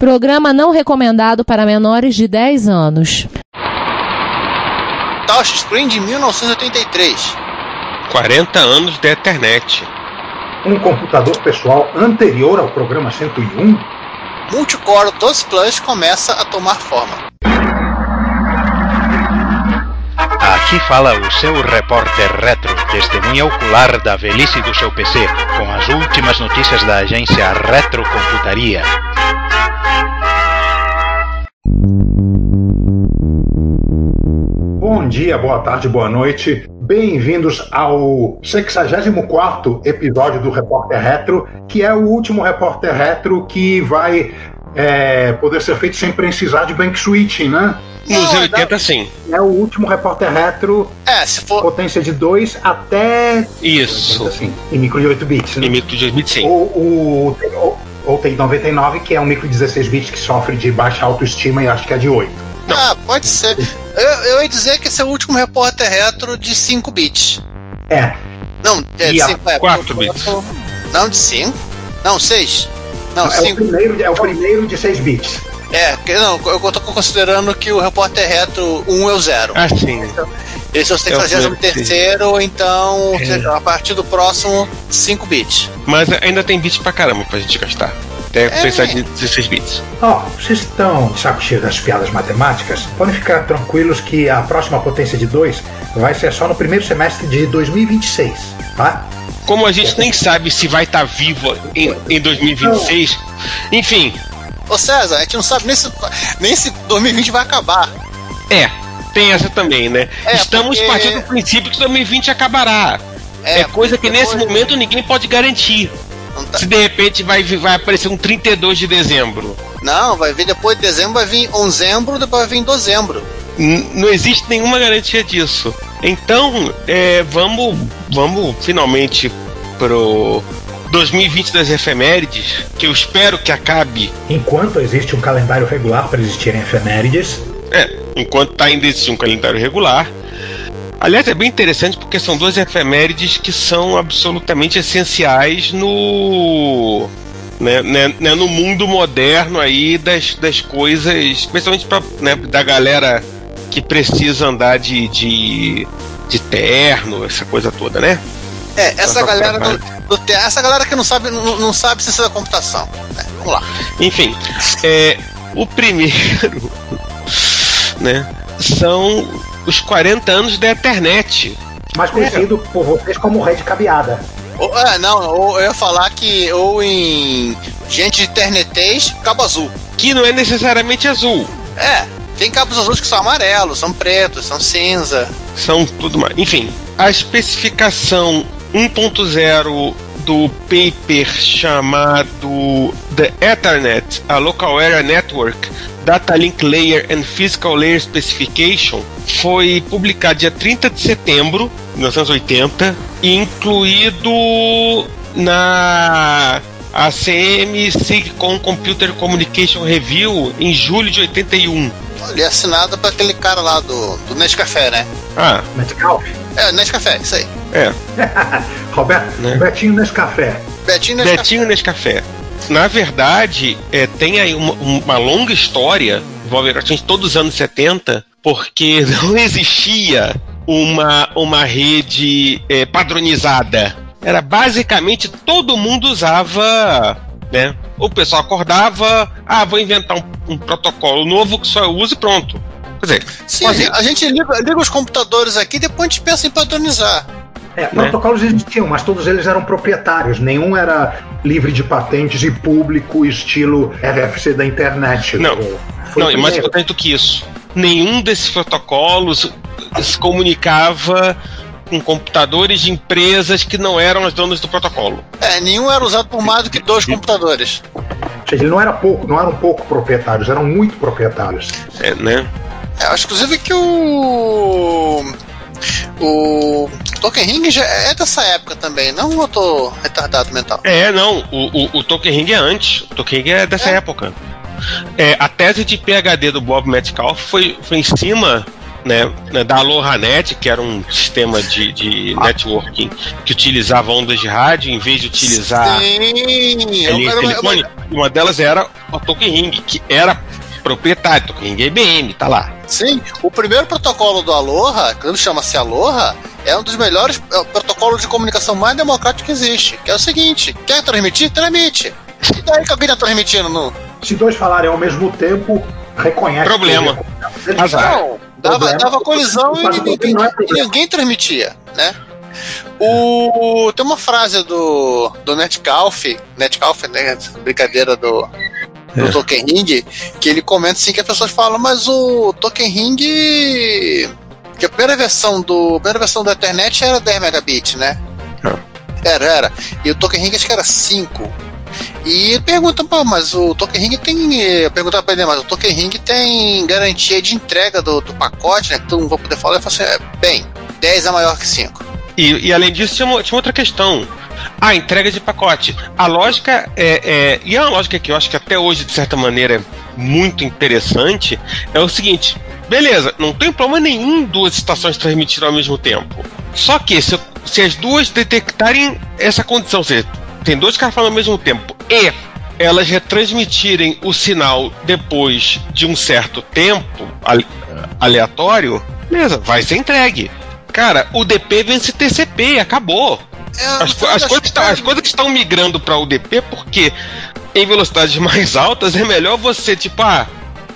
Programa não recomendado para menores de 10 anos. Touchscreen de 1983. 40 anos da internet. Um computador pessoal anterior ao programa 101. Multicore 12 Plus começa a tomar forma. Aqui fala o seu repórter retro, testemunha ocular da velhice do seu PC, com as últimas notícias da agência Retrocomputaria. Bom dia, boa tarde, boa noite. Bem-vindos ao 64 episódio do Repórter Retro, que é o último Repórter Retro que vai é, poder ser feito sem precisar de bank switching, né? Nos 80, sim. É o último Repórter Retro. É, se for. Potência de 2 até. Isso. Assim, em micro de 8 bits. Né? Em micro de 8 bits, sim. Ou, ou, ou, ou tem 99, que é um micro de 16 bits que sofre de baixa autoestima e acho que é de 8. Não. Ah, pode ser. Eu, eu ia dizer que esse é o último repórter retro de 5 bits. É. Não, é de 5 é. 4 bits. Não, de 5. Não, 6. Não, é, o 5. primeiro, é o primeiro de 6 bits. É, que- não, eu tô considerando que o repórter retro 1 é o 0. Ah, sim. Esse é o É o 63 então É. a partir do próximo 5 bits. Mas ainda tem bits pra caramba pra gente gastar. Até precisar de 16 bits. Ó, vocês estão de saco cheio das piadas matemáticas? Podem ficar tranquilos que a próxima potência de 2 vai ser só no primeiro semestre de 2026, tá? Como a gente nem sabe se vai estar vivo em, em 2026, enfim, Ô César, a gente não sabe nem se, nem se 2020 vai acabar. é, tem essa também, né? É, Estamos porque- partindo do princípio que 2020 acabará. É, coisa que nesse momento ninguém pode garantir. Tá- Se de repente vai, vai aparecer um 32 de dezembro. não, vai vir depois de dezembro, vai vir onzembro, depois vai vir dezembro. N- não existe nenhuma garantia disso. Então, é, vamos, vamos finalmente pro 2020 das efemérides, que eu espero que acabe. Enquanto existe um calendário regular para existirem efemérides, É, enquanto tá ainda existindo um calendário regular. Aliás, é bem interessante porque são duas efemérides que são absolutamente essenciais no. Né, né, né, no mundo moderno aí das, das coisas, especialmente pra, né, da galera que precisa andar de, de, de terno, essa coisa toda, né? É, essa galera do, do essa galera que não sabe, não, não sabe ciência da computação. É, vamos lá. Enfim, é, o primeiro né, são os 40 anos da internet. mais conhecido por vocês como Red Cabeada. Ou, é, não, ou eu ia falar que ou em gente de internetês, cabo azul. Que não é necessariamente azul. É, tem cabos azuis que são amarelos, são pretos, são cinza. São tudo mais. Enfim, a especificação 1.0 do paper chamado The Ethernet, a Local Area Network, Data Link Layer and Physical Layer Specification, foi publicado dia 30 de setembro de 1980 e incluído na ACM SIGCOM Computer Communication Review em julho de 81. Olha, é assinada por aquele cara lá do, do Nescafé, né? Ah, Metcalf. É, Nescafé, isso aí. é. Roberto, Né? Betinho nesse café. Betinho Nescafé. Betinho Nescafé. Na verdade, é, tem aí uma, uma longa história gente todos os anos 70, porque não existia uma, uma rede é, padronizada. Era basicamente todo mundo usava, né? O pessoal acordava, ah, vou inventar um, um protocolo novo que só eu uso e pronto. Quer dizer, Sim, a gente liga, liga os computadores aqui e depois a gente pensa em padronizar. É, protocolos existiam, mas todos eles eram proprietários. Nenhum era livre de patentes e público, estilo RFC da internet. Não. Foi Não, e mais importante do que isso, nenhum desses protocolos se comunicava com computadores de empresas que não eram as donas do protocolo. É, nenhum era usado por mais do que dois computadores. Ou seja, ele não era pouco, não eram pouco proprietários, eram muito proprietários. É, né? É, acho inclusive que o. O Token Ring já é dessa época também, não eu tô retardado mental. É, não, o, o, o Token Ring é antes. O Token Ring é dessa É. época. É, a tese de PhD do Bob Metcalf foi, foi em cima né, né, da AlohaNet, que era um sistema de, de networking que utilizava ondas de rádio em vez de utilizar Sim, era uma- telefone. Uma delas era a Token Ring, que era proprietário, Token Ring IBM, tá lá. Sim, o primeiro protocolo do Aloha, quando chama-se Aloha, é um dos melhores é, protocolos de comunicação mais democrático que existe. Que é o seguinte: quer transmitir? Transmite. E daí que alguém tá transmitindo? No... Se dois falarem ao mesmo tempo, reconhece. Problema. que- Azar. Não, dava, Problema. dava colisão e ninguém, é ninguém transmitia, né? O, tem uma frase do, do Netcalf, Netcalf, né? Brincadeira do, do É. Token Ring, que ele comenta assim que as pessoas falam, mas o Token Ring. Que a primeira versão do. A primeira versão da internet era 10 megabits, né? Era, era. E o Token Ring acho que era 5. E ele pergunta, pô, mas o Token Ring tem. Eu perguntava pra ele, mas o Token Ring tem garantia de entrega do, do pacote, né? Que todo mundo vai poder falar. Ele falou assim: é, bem, 10 é maior que 5. E, e além disso, tinha, uma- tinha outra questão. A entrega de pacote. A lógica é, é- E é uma lógica que eu acho que até hoje, de certa maneira, é muito interessante. É o seguinte: beleza, não tem problema nenhum duas estações transmitirem ao mesmo tempo. Só que se, se as duas detectarem essa condição, ou seja, tem dois caras falando ao mesmo tempo e elas retransmitirem o sinal depois de um certo tempo ale- aleatório, beleza, vai ser entregue. Cara, o DP vence TCP, acabou. É, As, co- as coisas, tá- as coisas estão migrando para UDP porque em velocidades mais altas é melhor você, tipo, ah,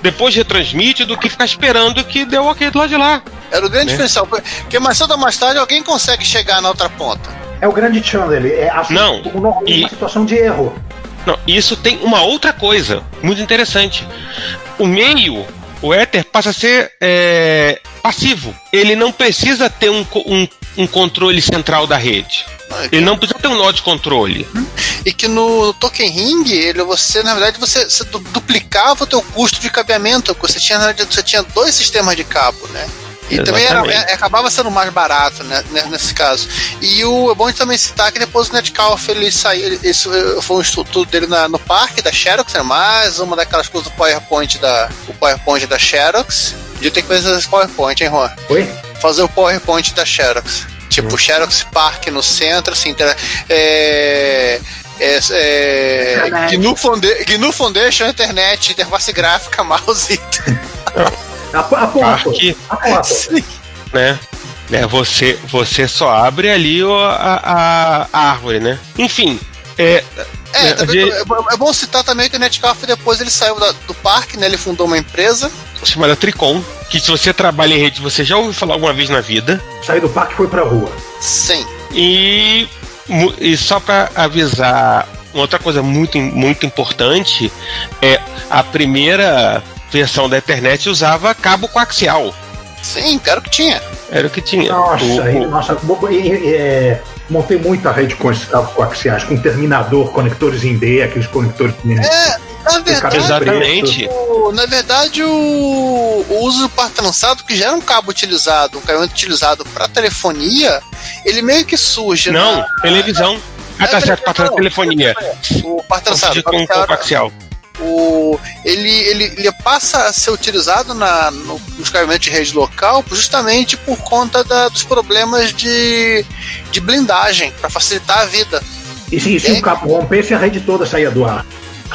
depois retransmite do que ficar esperando que deu ok do lado de lá. Era o grande né? diferencial. Porque mais cedo ou mais tarde alguém consegue chegar na outra ponta. É o grande channel, é a, Não, uma, e- uma situação de erro. Não, isso tem uma outra coisa muito interessante. O meio, o éter, passa a ser é, passivo. Ele não precisa ter um, um, um controle central da rede. Ele não precisa ter um nó de controle. E que no Token Ring, ele, você, na verdade, você, você du- duplicava o teu custo de cabeamento, porque você tinha, na verdade, você tinha dois sistemas de cabo, né? E também era, Exatamente. é- acabava sendo mais barato, né, né, nesse caso. E o, é bom também citar que depois o Netcalf, ele saiu, isso eh, foi um estudo dele na- no parque da Xerox, né, mais uma daquelas coisas do PowerPoint da, o PowerPoint da Xerox. Podia ter que fazer esse PowerPoint, hein, Juan? Oi? Fazer o PowerPoint da Xerox. Tipo, Xerox Park no centro, assim, é. É, é, Internet. GNU, Founda- GNU Foundation, internet, interface gráfica, mouse. A, a ponto. Parque, A ponto. né? né você, você só abre ali a, a, a árvore, né? Enfim, é, É, É, também- de- é, bom- citar também que o Netcalf depois ele saiu da- do parque, né? Ele fundou uma empresa. chamada Tricom, que se você trabalha em rede, você já ouviu falar alguma vez na vida. Saí do parque e fui pra rua. Sim. E, e só para avisar, uma outra coisa muito, muito importante é a primeira versão da internet usava cabo coaxial. Sim, claro que tinha. Era o que tinha. Nossa, O- o- nossa é, montei muita rede com esses cabos coaxiais, com terminador, conectores em D, aqueles conectores que É, na verdade, Exatamente. o, na verdade o, o uso do par trançado, que já era um cabo utilizado, um cabeamento utilizado para telefonia, ele meio que surge. Não, na- televisão. Ah, tá É, certo, para telefonia. O par trançado. Com com coaxial. O, ele, ele, ele passa a ser utilizado na, no, nos cabeamentos de rede local justamente por conta da- dos problemas de, de blindagem, para facilitar a vida. E se, e se É. o cabo rompesse, a rede toda saía do ar.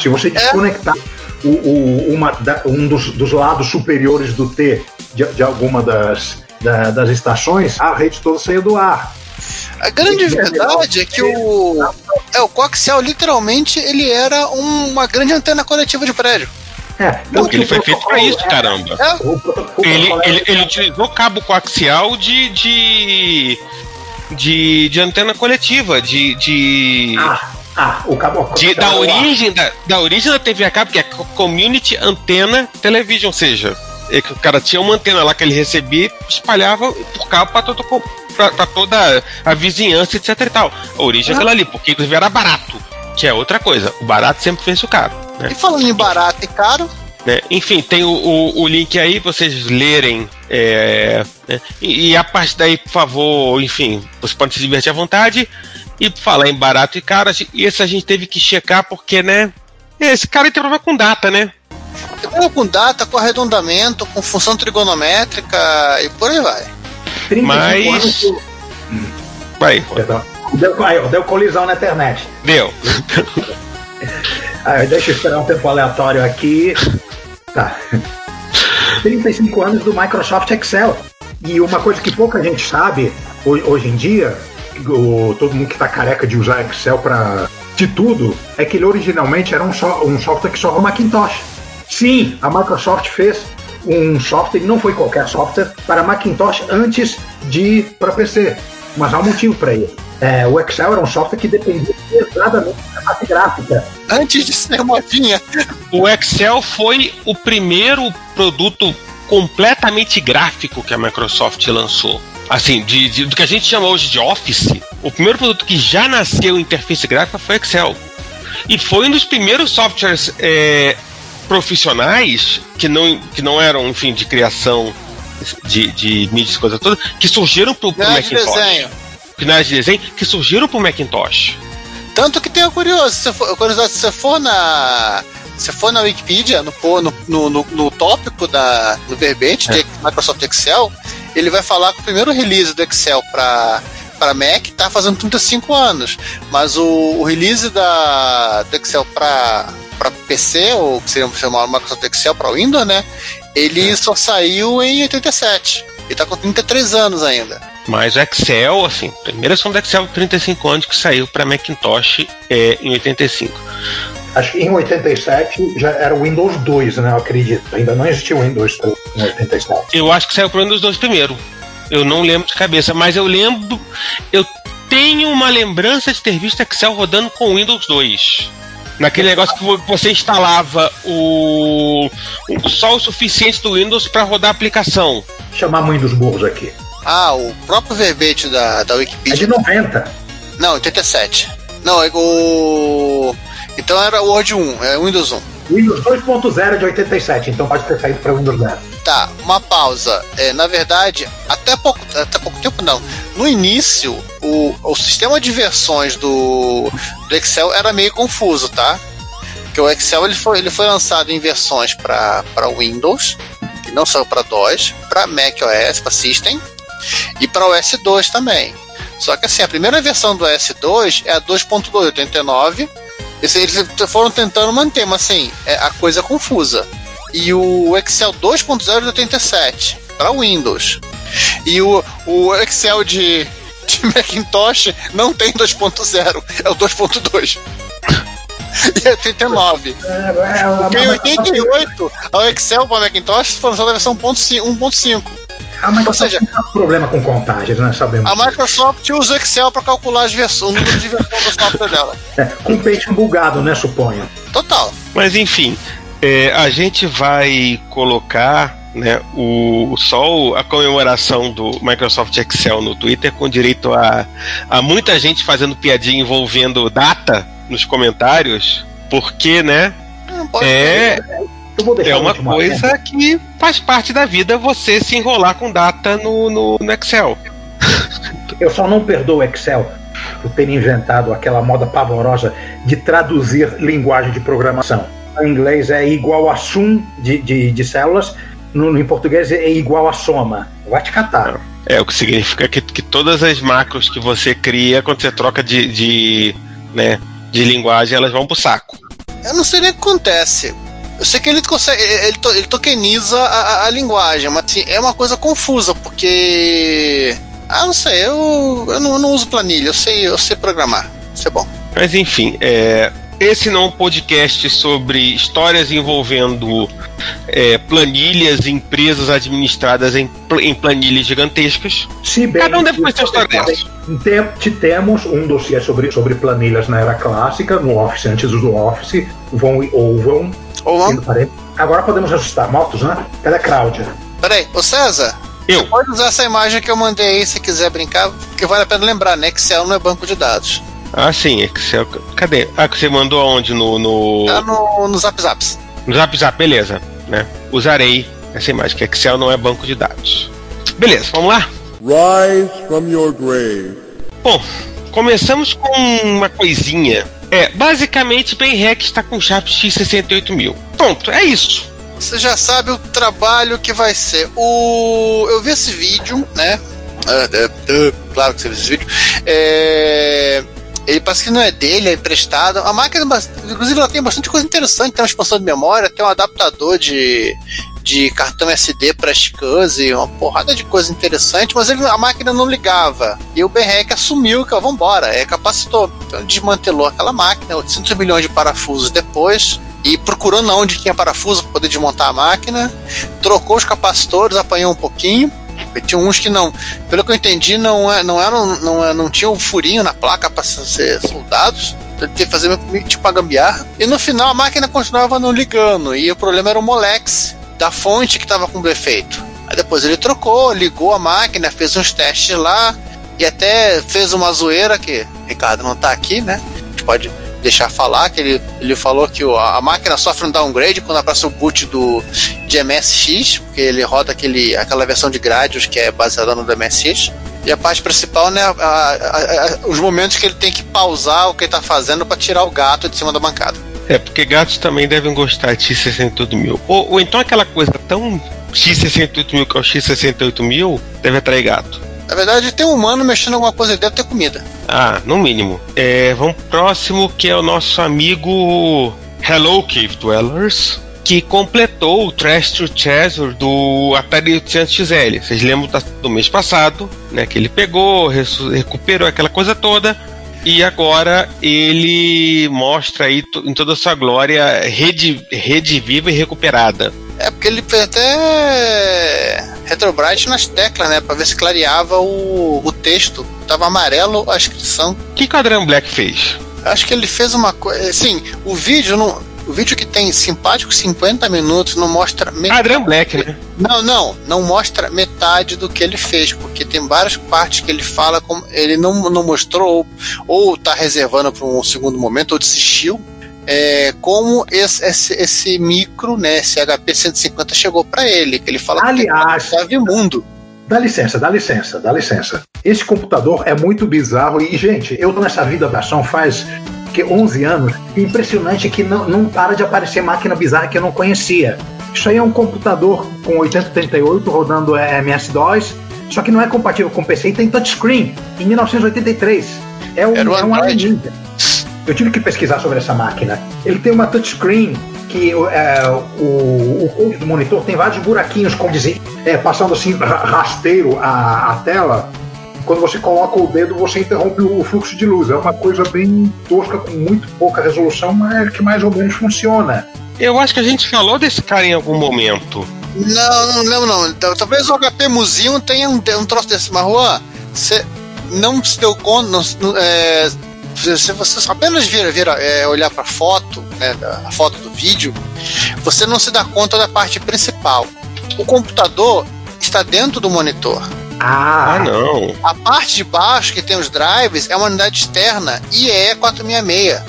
Se você desconectar o, o- uma, da- um dos, dos lados superiores do T de, de alguma das, da- das estações, a rede toda saía do ar. A grande é verdade é que o, é, o coaxial literalmente ele era um- uma grande antena coletiva de prédio. É, Porque ele foi feito pra isso, caramba. É, Ele, ele, ele utilizou cabo coaxial de. de. de, de antena coletiva, de. de Ah, ah, o cabo de- da coaxial- origem da, da origem da TV a cabo, que é Community Antenna Television, ou seja, que o cara tinha uma antena lá que ele recebia espalhava por cabo para todo, pra, pra toda a vizinhança, etc e tal. A origem é aquela ali, porque inclusive era barato, que é outra coisa. O barato sempre fez o caro. Né? E falando em barato e caro, né? Enfim, tem o, o, o link aí pra vocês lerem. é, né? e, e a parte daí, por favor, enfim, você pode se divertir à vontade. E falar em barato e caro, e esse a gente teve que checar porque, né? Esse cara tem problema com data, né? Trabalha com data, com arredondamento, com função trigonométrica e por aí vai. 35 Mas- anos que- Vai, Perdão. Deu, aí, deu colisão na internet. deu. Ah, deixa eu esperar um tempo aleatório aqui. Tá. 35 anos do Microsoft Excel. E uma coisa que pouca gente sabe hoje em dia, o, todo mundo que está careca de usar Excel para de tudo, é que ele originalmente era um, so, um software que só o Macintosh. Sim, a Microsoft fez um software, não foi qualquer software, para Macintosh antes de para PC. Mas há um motivo para isso. É, o Excel era um software que dependia pesadamente da parte gráfica. Antes de ser modinha. O Excel foi o primeiro produto completamente gráfico que a Microsoft lançou. Assim, de, de, do que a gente chama hoje de Office, o primeiro produto que já nasceu em interface gráfica foi Excel. E foi um dos primeiros softwares é, profissionais que não, que não eram, enfim, de criação de, de mídias e coisa toda, que surgiram pro, pro Macintosh. De desenho. Finais de desenho que surgiram pro Macintosh. Tanto que tem uma curioso, se for, curiosidade, se você for na. Se for na Wikipedia, no, no, no, no tópico da, no verbete é. de Microsoft Excel, ele vai falar que o primeiro release do Excel para para Mac tá fazendo 35 anos, mas o, o release da, do Excel para para PC, ou que seria chamado Microsoft Excel para Windows, né? Ele é. só saiu em 87. Ele tá com 33 anos ainda. Mas o Excel, assim, primeira versão do Excel 35 anos que saiu para Macintosh é, em 85. Acho que em 87 já era o Windows 2, né? Eu acredito. Ainda não existia o Windows 3 em 87. Eu acho que saiu para o Windows 2 primeiro. Eu não lembro de cabeça, mas eu lembro. Eu tenho uma lembrança de ter visto Excel rodando com Windows 2. Naquele negócio que você instalava o, só o suficiente do Windows para rodar a aplicação. Chamar mãe dos burros aqui. Ah, o próprio verbete da, da Wikipedia. É de 90. Não, 87. Não, é o. Então era o Word 1, é Windows 1. Windows 2.0 de 87, então pode ter saído para Windows 10. Tá, uma pausa. É, na verdade, até pouco, até pouco tempo não. No início, o, o sistema de versões do, do Excel era meio confuso, tá? Porque o Excel ele foi, ele foi lançado em versões para Windows, que não saiu para DOS, para Mac OS, para System, e para o S2 também. Só que assim, a primeira versão do S2 é a 2.289. Eles foram tentando manter, mas assim, é a coisa é confusa. E o Excel 2.0 de 87 para Windows. E o, o Excel de, de Macintosh não tem 2.0, é o 2.2. e 89. É, é, em 88, o Excel para Macintosh foi lançado a versão 1.5. A Microsoft seja, tem um problema com contagens, né? Sabemos. A Microsoft usa o Excel para calcular as versões, o número de versões do software dela. É, com o peixe bugado, né? Suponho. Total. Mas enfim, é, a gente vai colocar né, o, só a comemoração do Microsoft Excel no Twitter com direito a, a muita gente fazendo piadinha envolvendo data nos comentários, porque, né? é, é uma coisa que faz parte da vida você se enrolar com data no, no, no Excel. Eu só não perdoo o Excel por ter inventado aquela moda pavorosa de traduzir linguagem de programação. Em inglês é igual a sum de, de, de células, no, em português é igual a soma. Vai te catar. É, o que significa que, que todas as macros que você cria, quando você troca de, de, né, de linguagem, elas vão pro saco. Eu não sei nem o que acontece. Eu sei que ele consegue. Ele, ele tokeniza a, a, linguagem, mas assim, é uma coisa confusa, porque. Ah, não sei, eu, eu, não, eu não uso planilha, eu sei, eu sei programar. Isso é bom. Mas enfim, é, esse não é um podcast sobre histórias envolvendo é, planilhas, empresas administradas em, em planilhas gigantescas. Se bem Cada um deve conhecer a história dessa. Te temos um dossiê sobre, sobre planilhas na era clássica, no Office, antes do Office, vão ou vão Olá. Agora podemos ajustar motos, né? Cadê a Cláudia? Peraí, ô César. Eu. Você pode usar essa imagem que eu mandei aí se quiser brincar, porque vale a pena lembrar, né? Excel não é banco de dados. Ah, sim, Excel. Cadê? Ah, que você mandou aonde? No. no... Tá no, no Zap Zaps. No Zap Zap, beleza. Né? Usarei essa imagem, que Excel não é banco de dados. Beleza, vamos lá? Rise from your grave. Bom, começamos com uma coisinha é, basicamente, BenRec está com Sharp X68000. Pronto, é isso. Você já sabe o trabalho que vai ser. O... Eu vi esse vídeo, né? Uh, uh, uh, claro que você viu esse vídeo. É... Ele parece que não é dele, é emprestado. A máquina, inclusive, ela tem bastante coisa interessante. Tem uma expansão de memória, tem um adaptador de, de cartão SD para SCSI, uma porrada de coisa interessante, mas ele, a máquina não ligava. E o BREC assumiu que, ó, vambora, é capacitor. Então desmantelou aquela máquina, 800 milhões de parafusos depois, e procurando onde tinha parafuso para poder desmontar a máquina, trocou os capacitores, apanhou um pouquinho. Tinha uns que não, pelo que eu entendi, não, é, não, eram, não, é, não tinha um furinho na placa para ser soldados. Ele que fazer tipo uma gambiarra. E no final a máquina continuava não ligando. E o problema era o Molex da fonte que estava com defeito. Aí depois ele trocou, ligou a máquina, fez uns testes lá e até fez uma zoeira que Ricardo não está aqui, né? A gente pode deixar falar, que ele, ele falou que a máquina sofre um downgrade quando aparece o boot do, de MSX, porque ele roda aquele, aquela versão de Gradius que é baseada no MSX. E a parte principal, né, a, a, a, os momentos que ele tem que pausar o que ele está fazendo para tirar o gato de cima da bancada. É, porque gatos também devem gostar de X68000. Ou, ou então aquela coisa tão X68000 que é o X68000 deve atrair gato. Na verdade, tem um humano mexendo alguma coisa e deve ter comida. Ah, no mínimo. É, vamos pro próximo, que é o nosso amigo Hello Cave Dwellers, que completou o Trash to Treasure do Atari 800 XL. Vocês lembram do mês passado, né? Que ele pegou, recuperou aquela coisa toda. E agora ele mostra aí em toda a sua glória rede, rede viva e recuperada. É porque ele até Retrobrite nas teclas, né? Pra ver se clareava o, o texto. Tava amarelo a inscrição. O que, que o Adrian Black fez? Acho que ele fez uma coisa. Sim, o vídeo não. O vídeo que tem simpáticos 50 minutos não mostra metade. Adrian Black, né? Não, não, não mostra metade do que ele fez, porque tem várias partes que ele fala como ele não, não mostrou, ou, ou tá reservando para um segundo momento, ou desistiu é, como esse, esse, esse, micro, né, esse HP 150 chegou para ele, que ele fala Aliás, que é mundo. Dá licença, dá licença, dá licença. Esse computador é muito bizarro e, gente, eu tô nessa vida da ação faz que 11 anos. Impressionante que não, não para de aparecer máquina bizarra que eu não conhecia. Isso aí é um computador com 8038 rodando MS-DOS, só que não é compatível com PC e tem touchscreen em 1983. É um, Era é um alienígena. Eu tive que pesquisar sobre essa máquina. Ele tem uma touchscreen que é, o, o code do monitor tem vários buraquinhos, como dizer, é, passando assim rasteiro a, a tela. Quando você coloca o dedo, você interrompe o fluxo de luz. É uma coisa bem tosca, com muito pouca resolução, mas que mais ou menos funciona. Eu acho que a gente falou desse cara em algum momento. Não, não lembro não. Então, talvez o HP Museum tenha um, um troço desse, mas Juan, você não se deu conta, não, é, se você apenas vira, vira é, olhar para a foto, né, a foto do vídeo, você não se dá conta da parte principal. O computador está dentro do monitor. Ah, ah não. A parte de baixo que tem os drives é uma unidade externa IEE 466.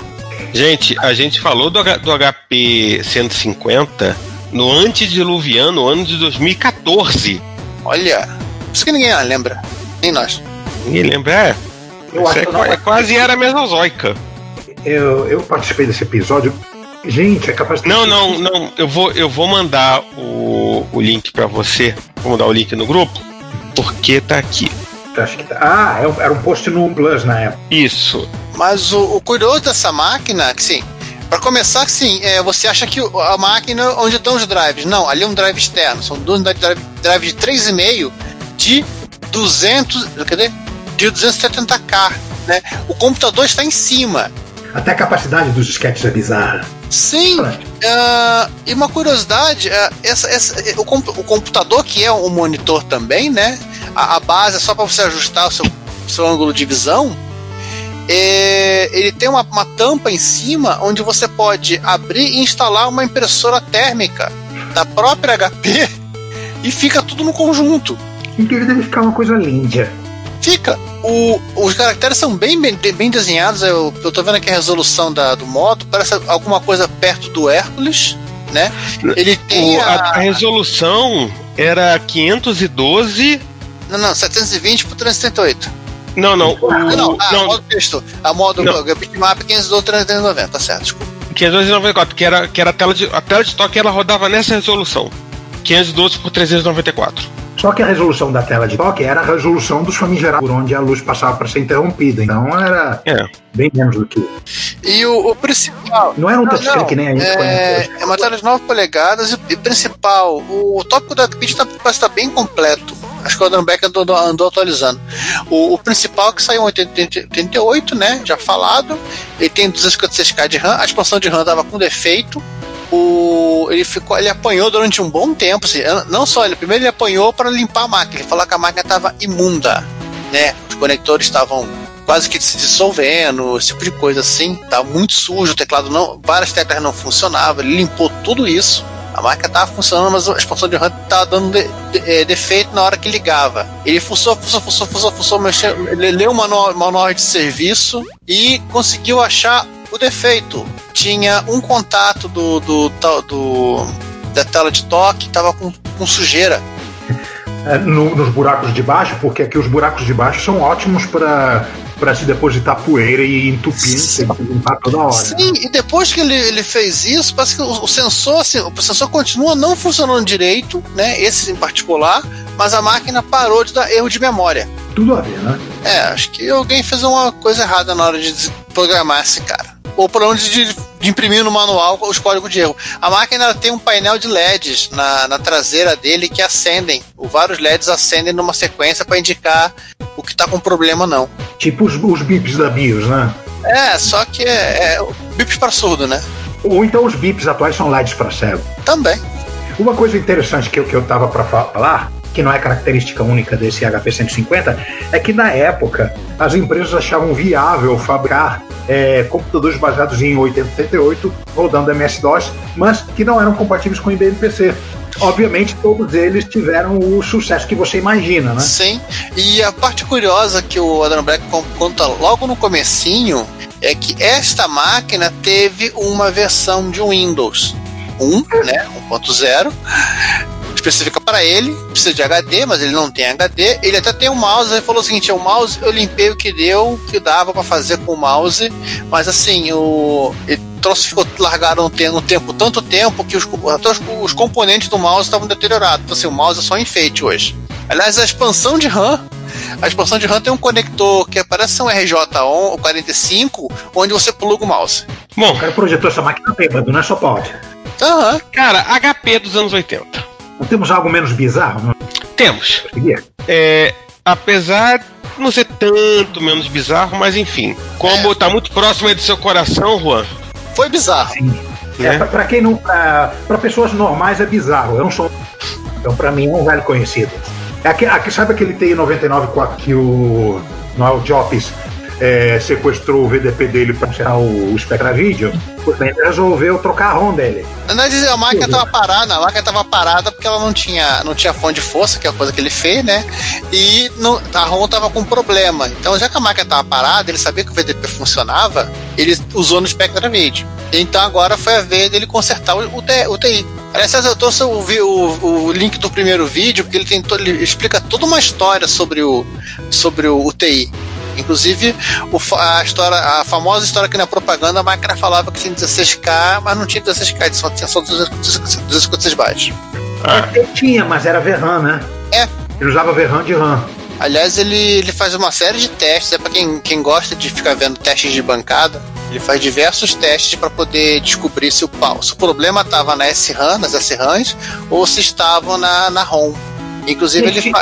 Gente, a gente falou do, do HP 150 no antediluviano, ano de 2014. Olha, isso que ninguém lembra, nem nós. Ninguém lembra, é. Eu acho é, que não, é quase era mesozoica. Eu, eu participei desse episódio. Gente, é capaz de. Não, não, não. Eu vou, eu vou mandar o, o link para você. Vou mandar o link no grupo. Porque tá aqui. Acho que tá. Ah, é era um post no Plus na época. Isso. Mas o, o curioso dessa máquina, que sim, para começar, sim, é, você acha que a máquina onde estão os drives? Não, ali é um drive externo. São duas unidades de drive, drive de 3,5 de 200. Cadê? De 270k. Né? O computador está em cima. Até a capacidade dos disquetes é bizarra. Sim. Uh, e uma curiosidade, uh, essa, essa, o, o, computador que é um monitor também, né? A, a base é só para você ajustar o seu, seu ângulo de visão. É, ele tem uma, uma, tampa em cima onde você pode abrir e instalar uma impressora térmica da própria HP e fica tudo no conjunto. Então deve ficar uma coisa linda. Fica. O, os caracteres são bem, bem, bem desenhados. Eu, eu tô vendo aqui a resolução da, do modo, parece alguma coisa perto do Hércules, né? Ele tem o, a... a... resolução era 512. Não, não, 720 por 378. Não, não. O, ah, não, ah, não. modo texto. A modo bitmap 512 390, tá certo, desculpa. 594, que era, que era a tela de. A tela de toque ela rodava nessa resolução. 512 por 394. Só que a resolução da tela de toque era a resolução dos famigerados, por onde a luz passava para ser interrompida. Então era É. bem menos do que. E o, o principal. Não era um touchscreen que nem a gente conhece É, hoje. é uma tela de 9 polegadas e, e principal, o tópico da Pitch tá, parece estar bem completo. Acho que o Adam Beck andou, andou atualizando. O, o principal que saiu em 80 88, né? Já falado. Ele tem 256k de RAM. A expansão de RAM tava com defeito. O, ele ficou, ele apanhou durante um bom tempo. Assim, não só ele, primeiro ele apanhou para limpar a máquina. Ele falou que a máquina estava imunda, né? Os conectores estavam quase que se dissolvendo, esse tipo de coisa assim. Tá muito sujo, o teclado não, várias teclas não funcionavam. Ele limpou tudo isso. A máquina estava funcionando, mas a expansão de RAM estava dando de- de- eh, defeito na hora que ligava. Ele fuçou, fuçou, fuçou, fuçou, fuçou, mexeu, ele leu o manual, manual de serviço e conseguiu achar o defeito. Tinha um contato do, do, do- da tela de toque, estava com, com sujeira. É, no- nos buracos de baixo, porque aqui os buracos de baixo são ótimos para para se depositar poeira e entupir, Sim. tem que limpar toda hora. né? Sim, e depois que ele, ele fez isso, parece que o, o sensor, assim, o sensor continua não funcionando direito, né? Esse em particular, mas a máquina parou de dar erro de memória. Tudo a ver, né? É, acho que alguém fez uma coisa errada na hora de programar esse cara. Ou por onde de, de imprimir no manual os códigos de erro. A máquina ela tem um painel de LEDs na, na traseira dele que acendem. Vários LEDs acendem numa sequência para indicar o que está com problema não. Tipo os, os bips da BIOS, né? É, só que é, é bips para surdo, né? Ou então os bips atuais são LEDs para cego. Também. Uma coisa interessante que eu, que eu tava para falar, que não é característica única desse HP 150, é que na época as empresas achavam viável fabricar é, computadores baseados em 8088 rodando MS-DOS, mas que não eram compatíveis com IBM-PC. Obviamente, todos eles tiveram o sucesso que você imagina, né? Sim. E a parte curiosa que o Adam Black con- conta logo no comecinho é que esta máquina teve uma versão de Windows 1, né, 1.0, específica para ele, precisa de HD, mas ele não tem HD. Ele até tem um mouse, ele falou o seguinte, o mouse eu limpei o que deu, o que dava para fazer com o mouse, mas assim, o ele troço ficou largado no tempo, tanto tempo que os, até os, os componentes do mouse estavam deteriorados. Então assim, o mouse é só enfeite hoje. Aliás, a expansão de RAM a expansão de RAM tem um conector que parece ser um RJ45, onde você pluga o mouse. Bom, O cara projetou essa máquina bêbado, não é só pode. Aham. cara, HP dos anos 80. Não temos algo menos bizarro? Não Temos. É, apesar de não ser tanto menos bizarro, mas enfim. Como tá muito próximo aí do seu coração, Juan, Foi bizarro. Sim. né? É, pra, pra quem não. Pra, pra pessoas normais é bizarro. Eu não sou. Então, pra mim, é um velho conhecido. É aqui, aqui, sabe aquele TI 99 que o Noel Jobs é, sequestrou o VDP dele pra tirar o, o Spectra Video? Resolveu trocar a ROM dele. Na verdade, a máquina estava parada, a máquina estava parada porque ela não tinha, não tinha fonte de força, que é a coisa que ele fez, né? E não, a ROM estava com problema. Então, já que a máquina estava parada, ele sabia que o VDP funcionava, ele usou no Spectra Video. Então agora foi a vez dele consertar o, o, TI. Aliás, eu trouxe o, o, o link do primeiro vídeo, porque ele, tem to- ele explica toda uma história sobre o, sobre o, o TI. Inclusive, o a, história, a famosa história que na propaganda a máquina falava que tinha 16K, mas não tinha 16K, só tinha só 256 bytes. Ele tinha, mas era VRAM, né? É. Ele usava VRAM de RAM. Aliás, ele, ele faz uma série de testes, é para quem, quem gosta de ficar vendo testes de bancada, ele faz diversos testes para poder descobrir se o, pau- se o problema estava na SRAM, nas SRAMs, ou se estavam na, na ROM. Inclusive, ele, Sim.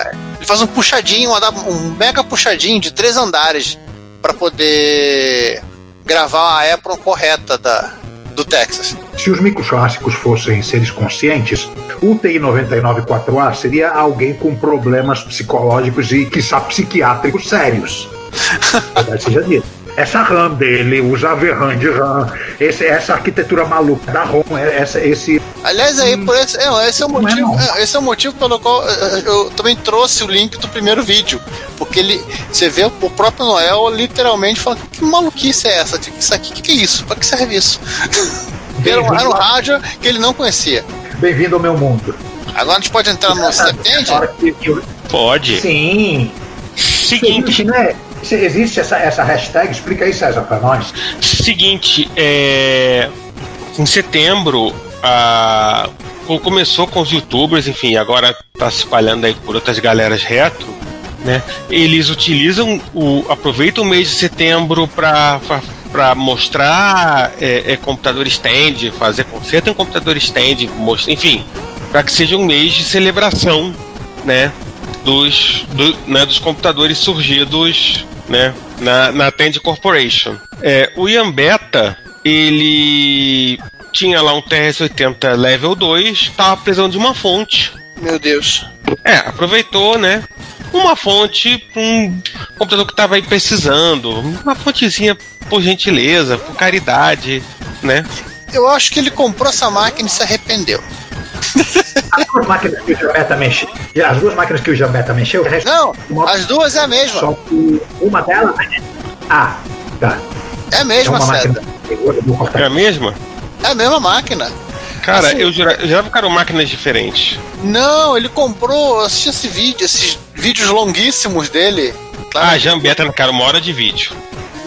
Faz um puxadinho, um mega puxadinho de três andares para poder gravar a Apple correta da, do Texas. Se os microclássicos fossem seres conscientes, o TI 994A seria alguém com problemas psicológicos e, quiçá, psiquiátricos sérios. Verdade seja dito. Essa RAM dele, usa VRAM de RAM, esse, essa arquitetura maluca da ROM, é- essa, esse. Aliás, aí, por esse, é, esse, é o é, motivo, é, esse é o motivo pelo qual é, eu também trouxe o link do primeiro vídeo. Porque ele, você vê o próprio Noel literalmente falando: que maluquice é essa? Isso aqui, o que, que é isso? Pra que serve isso? Era um, era um rádio que ele não conhecia. Bem-vindo ao meu mundo. Agora a gente pode entrar no que eu- Pode. Sim. Seguinte, Existe, né? Existe essa, essa hashtag? Explica aí, César, pra nós. seguinte, é, em setembro, a, começou com os youtubers, enfim, agora tá se espalhando aí por outras galeras retro, né? Eles utilizam o. aproveitam o mês de setembro para para mostrar é, é, computador stand, fazer concerto em computador stand, mostrar, enfim, para que seja um mês de celebração, né, dos, do, né, dos computadores surgidos, né, na, na Tend Corporation. É, o Ian Beta, ele tinha lá um TRS-80 Level 2, estava precisando de uma fonte. Meu Deus. É, aproveitou, né? Uma fonte um computador que estava aí precisando. Uma fontezinha, por gentileza, por caridade, né? Eu acho que ele comprou essa máquina e se arrependeu. As duas máquinas que o Jambeta mexeu. As duas máquinas que o Jambeta mexeu. Não, as duas é a mesma. Só que uma delas. Ah, tá. É a mesma, é uma Seda. É a mesma? É a mesma máquina. Cara, assim, eu jurava, eu jurava que eram máquinas diferentes. Não, ele comprou. Assisti esse vídeo, esses vídeos longuíssimos dele. Claro. Ah, Jambeta, cara, uma hora de vídeo.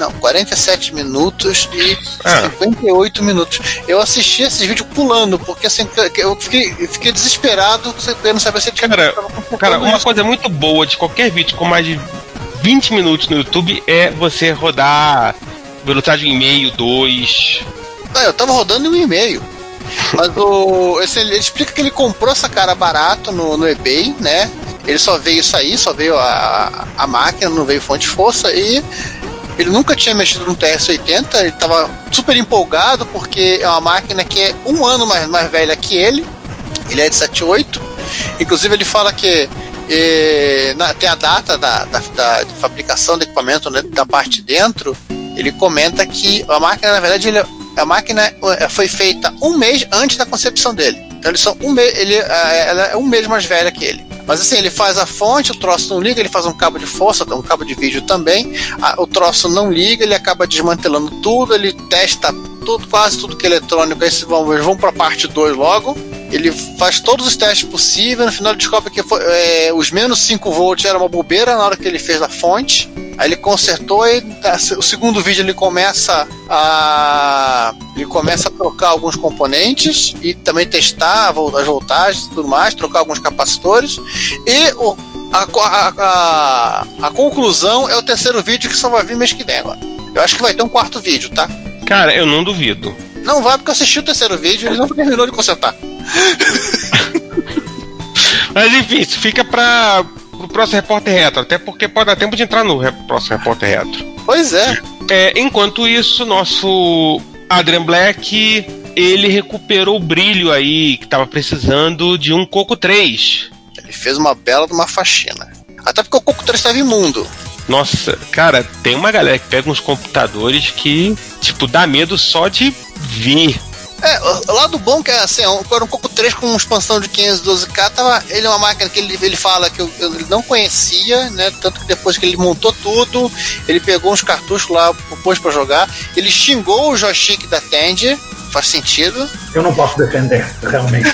Não, 47 minutos e ah. 58 minutos. Eu assisti esse vídeo pulando, porque assim, eu fiquei, fiquei desesperado querendo saber se tinha. Cara, cara uma isso. coisa muito boa de qualquer vídeo com mais de 20 minutos no YouTube é você rodar velocidade 1,5, 2. Ah, eu tava rodando em 1,5. Mas o, esse, ele explica que ele comprou essa cara barato no, no eBay, né? Ele só veio isso aí, só veio a, a máquina, não veio fonte de força e ele nunca tinha mexido no TS-80, ele estava super empolgado porque é uma máquina que é um ano mais, mais velha que ele. Ele é de 78. Inclusive ele fala que e, na, tem a data da, da, da fabricação do equipamento né, da parte de dentro. Ele comenta que a máquina, na verdade, ele, a máquina é, foi feita um mês antes da concepção dele. Então eles são um ele, ela é um mês mais velha que ele. Mas assim, ele faz a fonte, o troço não liga, ele faz um cabo de força, um cabo de vídeo também. A, o troço não liga, ele acaba desmantelando tudo, ele testa tudo, quase tudo que é eletrônico. Aí vão para a parte 2 logo. Ele faz todos os testes possíveis, no final ele descobre que foi, é, os menos 5 volts era uma bobeira na hora que ele fez a fonte. Aí ele consertou e tá, o segundo vídeo ele começa a ele começa a trocar alguns componentes e também testar as voltagens e tudo mais, trocar alguns capacitores e o, a, a, a, a, conclusão é o terceiro vídeo que só vai vir mês que vem agora. Eu acho que vai ter um quarto vídeo, tá? Cara, eu não duvido. Não vai porque eu assisti o terceiro vídeo e ele não terminou de consertar. Mas enfim, isso fica para o próximo repórter retro, até porque pode dar tempo de entrar no próximo repórter retro. Pois é. é enquanto isso, nosso Adrian Black ele recuperou o brilho aí que estava precisando de um Coco 3. Ele fez uma bela de uma faxina. Até porque o Coco 3 estava imundo. Nossa, cara, tem uma galera que pega uns computadores que, tipo, dá medo só de vir. É, o lado bom que é assim, era um Coco 3 com uma expansão de 512K, tava, ele é uma máquina que ele, ele fala que eu, eu não conhecia, né? Tanto que depois que ele montou tudo, ele pegou uns cartuchos lá, pôs para jogar, ele xingou o joystick da Tandy, faz sentido. Eu não posso defender, realmente.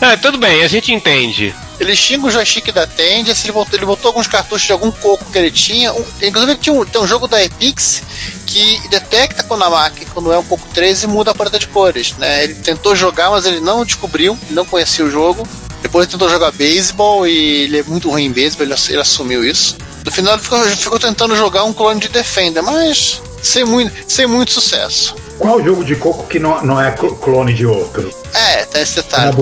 é, tudo bem, a gente entende. Ele xinga o joystick da Tandy, ele botou, ele botou alguns cartuchos de algum coco que ele tinha. Um, inclusive, ele tinha um, tem um jogo da Epix que detecta quando a máquina, quando é um coco 13 e muda a paleta de cores. Né? Ele tentou jogar, mas ele não descobriu, não conhecia o jogo. Depois ele tentou jogar beisebol e ele é muito ruim em beisebol, ele, ele assumiu isso. No final ele ficou, ficou, tentando jogar um clone de Defender, mas sem muito, sem muito sucesso. Qual jogo de coco que não, não é clone de outro? É, tem esse detalhe.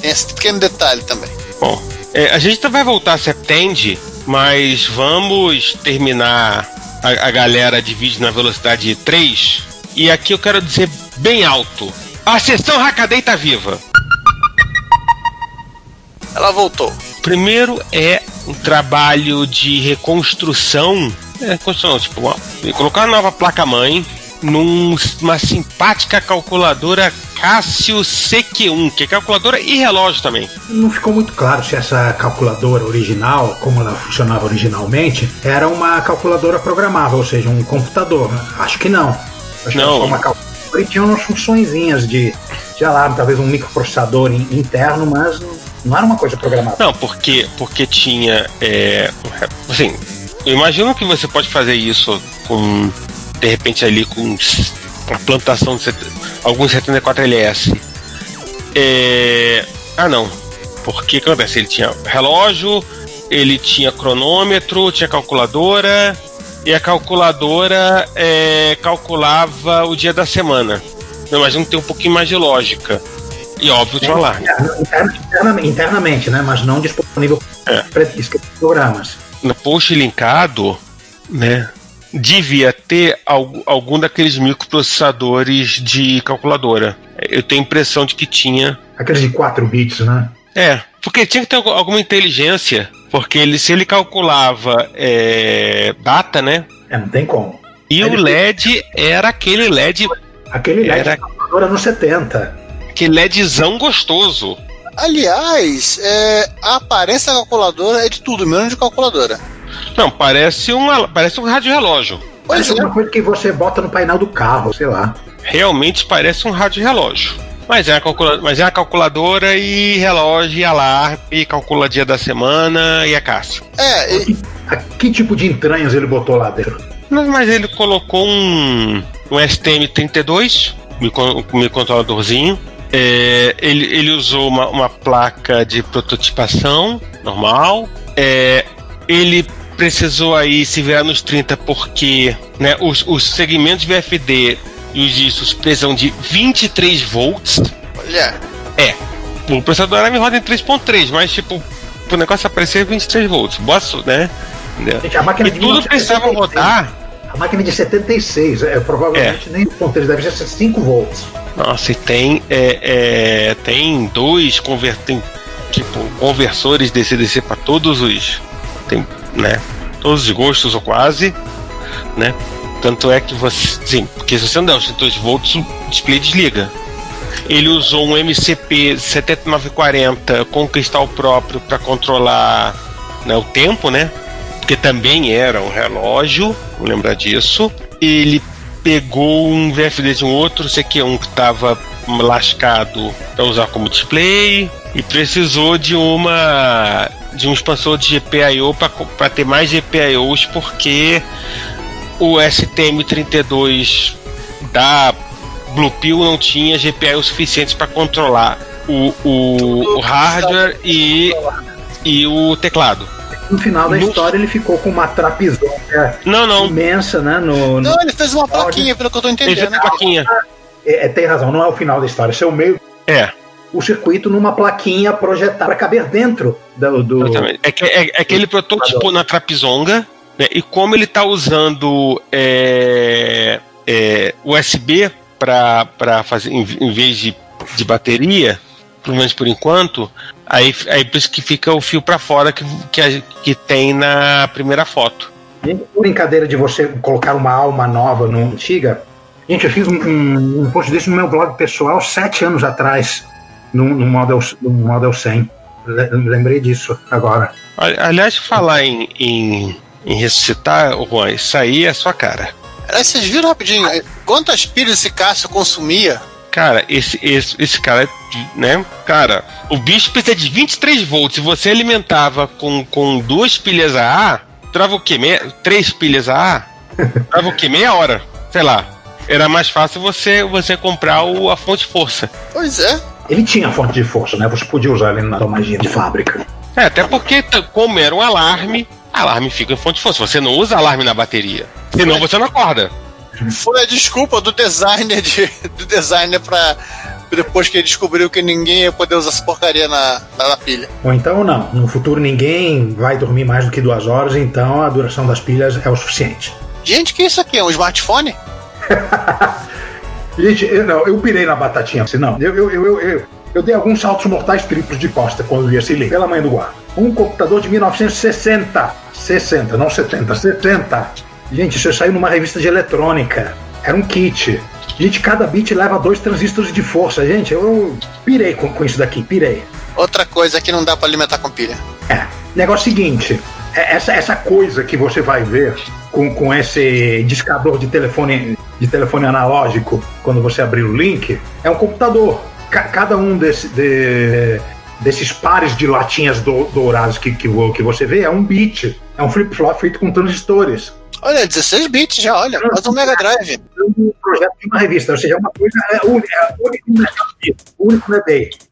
Tem esse pequeno detalhe também. Bom, é, a gente vai voltar a Septend, mas vamos terminar a, a galera de vídeo na velocidade 3. E aqui eu quero dizer bem alto: a sessão Hackaday tá viva. Ela voltou. Primeiro é um trabalho de reconstrução. É, reconstrução, tipo, colocar uma nova placa-mãe numa simpática calculadora Casio CQ1, que é calculadora e relógio também. Não ficou muito claro se essa calculadora original, como ela funcionava originalmente, era uma calculadora programável, ou seja, um computador. Acho que não. Acho não. que uma calculadora e tinha umas funçõezinhas de, sei lá, talvez um microprocessador interno, mas não era uma coisa programável. Não, porque, porque tinha. É, assim, eu imagino que você pode fazer isso com de repente ali com a plantação de alguns 74LS É... Ah, não. Porque que acontece? Ele tinha relógio, ele tinha cronômetro, tinha calculadora, e a calculadora é, calculava o dia da semana. Eu imagino que tem um pouquinho mais de lógica. E óbvio, tinha um alarme. Internamente, internamente, né? Mas não disponível É. para programas. No post linkado, né? Devia ter algu- algum daqueles microprocessadores de calculadora. Eu tenho a impressão de que tinha. Aqueles de 4 bits, né? É, porque tinha que ter algu- alguma inteligência. Porque ele, se ele calculava é, data, né? É, não tem como. E Ele- o LED era aquele LED, Aquele LED Era- calculadora no 70. aquele LEDzão gostoso. Aliás, é, a aparência da calculadora é de tudo, menos de calculadora. Não, parece um, parece um rádio relógio. Pois Parece é. uma coisa que você bota no painel do carro, sei lá. Realmente parece um rádio relógio. Mas é, a calcula- mas é a calculadora e relógio e alarme, e calcula dia da semana e a Cássio. É, e- A- Que tipo de entranhas ele botou lá dentro? Mas, mas ele colocou um, um STM32, micro- um microcontroladorzinho. É, ele, ele usou uma, uma placa de prototipação normal. É, ele precisou aí se virar nos 30 porque né, os, os segmentos VFD e os discos precisam de 23 volts. olha, O processador ARM roda em 3.3, mas tipo, o negócio aparecer 23 volts. Boa, su- né? Entendeu? Gente, a máquina E de tudo precisava 1976. rodar. A máquina de 76, é, provavelmente nem ponto, deve ser 5 volts. Nossa, e tem, é, é, tem dois conver, tem, tipo, conversores DC-DC para todos os. Tem, né? Todos os gostos ou quase. Né? Tanto é que você. Sim, porque se você não der os 32 volts, o display desliga. Ele usou um MCP 7940 com cristal próprio para controlar né, o tempo, né? Porque também era um relógio, vou lembrar disso. Ele pegou um VFD de um outro CQ1 que estava lascado para usar como display e precisou de uma de um expansor de GPIO para ter mais GPIOs porque o STM32 da Bluepill não tinha GPIO suficientes para controlar o, o, o hardware e, e o teclado. No final da No- história, ele ficou com uma trapezônia Não, não. imensa, né? No, no- não, ele fez uma plaquinha, pelo que eu tô Ele fez entendendo. uma plaquinha. É, é, tem razão, não é o final da história. Esse é o meio É, o circuito numa plaquinha projetada para caber dentro do. do-. É, que, é, é que ele prototipou na Trapizonga, né, e como ele está usando é, é, USB para fazer, em, em vez de, de bateria, pelo menos por enquanto, aí, aí por isso que fica o fio para fora que, que, a- que tem na primeira foto. Brincadeira de você colocar uma alma nova no antiga. Gente, eu fiz um, um, um post desse no meu blog pessoal sete anos atrás, no, no, Model, no Model 100. Le- Lembrei disso agora. Ali- Aliás, falar em, em, em ressuscitar, Juan, isso aí é sua cara. Aliás, vocês viram rapidinho quantas pilhas esse Cássio consumia? Cara, esse, esse, esse cara, né? Cara, o bicho precisa de 23 volts. Se você alimentava com, com duas pilhas AA, trava o quê? Meia, três pilhas AA? Trava o quê? Meia hora. Sei lá. Era mais fácil você, você comprar o, a fonte força. Pois é. Ele tinha fonte de força, né? Você podia usar ele na magia de fábrica. É, até porque, como era um alarme, alarme fica em fonte de força. Você não usa alarme na bateria. Senão você não acorda. Foi a desculpa do designer de, do designer pra. Depois que ele descobriu que ninguém ia poder usar essa porcaria na, na, na pilha. Ou então não. No futuro ninguém vai dormir mais do que duas horas, então a duração das pilhas é o suficiente. Gente, que isso aqui? É um smartphone? Gente, eu, não, eu pirei na batatinha. assim, Não, eu, eu, eu, eu, eu, dei alguns saltos mortais triplos de costa quando vi esse link. Pela mãe do guarda. Um computador de 1960. 60, não 70, 70. Gente, isso saiu numa revista de eletrônica. Era um kit. Gente, cada bit leva dois transistores de força. Gente, eu, pirei com, com isso daqui, pirei. Outra coisa que não dá pra alimentar com pilha. É. Negócio seguinte: é- essa, essa coisa que você vai ver com, com esse discador de telefone, de telefone analógico, quando você abrir o link, é um computador. Ca- cada um desse, de- desses pares de latinhas do- douradas que, que, que você vê é um bit. É um flip-flop feito com transistores. Olha, 16 bits já, olha, quase um Mega Drive. um projeto de uma revista, ou seja, é uma coisa é única, é única no único na.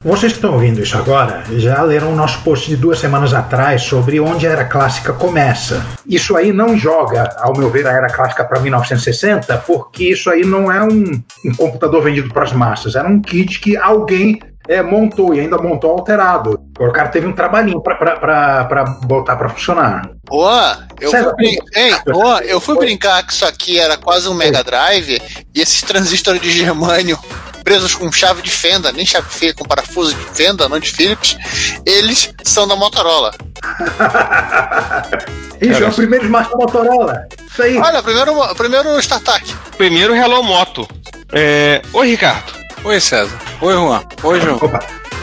Vocês que estão ouvindo isso agora já leram o nosso post de duas semanas atrás sobre onde a era clássica começa. Isso aí não joga, ao meu ver, a era clássica para 1960, porque isso aí não é um, um computador vendido para as massas, era um kit que alguém é, montou e ainda montou alterado. O cara teve um trabalhinho para botar para funcionar. Boa, eu, fui, brin... Ei, boa, eu fui brincar que isso aqui era quase um Mega Drive e esses transistores de germânio presos com chave de fenda, nem chave feia, com parafuso de fenda, não de Philips, eles são da Motorola. Isso, é o primeiro smartphone Motorola. Isso aí. Olha, primeiro, primeiro StarTAC. Primeiro Hello Moto. É... Oi, Ricardo. Oi, César. Oi, Juan. Oi, João. Opa.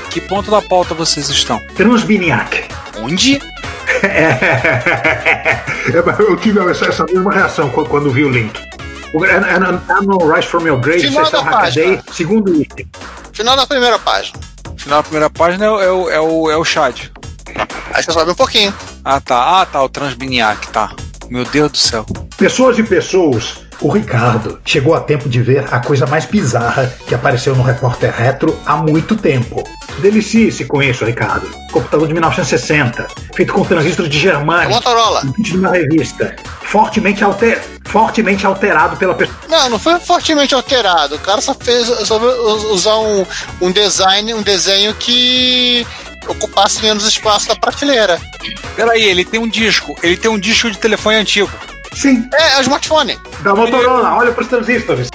Que ponto da pauta vocês estão? Transbiniac. Onde? É, eu tive essa, essa, mesma reação quando vi o link. I'm no Rise from Your Grave, Final da página. segundo item. Final da primeira página. Final da primeira página é o, é o, é o, é o Chad. Aí você sobe um pouquinho. Ah, tá. Ah, tá, o Transbiniac, tá. Meu Deus do céu. Pessoas e pessoas o Ricardo chegou a tempo de ver a coisa mais bizarra que apareceu no Repórter Retro há muito tempo. Delicie-se com isso, Ricardo. Computador de 1960, feito com transistores de germânio. Motorola. De uma revista. Fortemente, alter... fortemente alterado pela pessoa. Não, não foi fortemente alterado. O cara só fez só usar um, um design, um desenho que ocupasse menos espaço da prateleira. Peraí, ele tem um disco. Ele tem um disco de telefone antigo. Sim. É, é o smartphone. Da Motorola, Meu... olha pros transistores.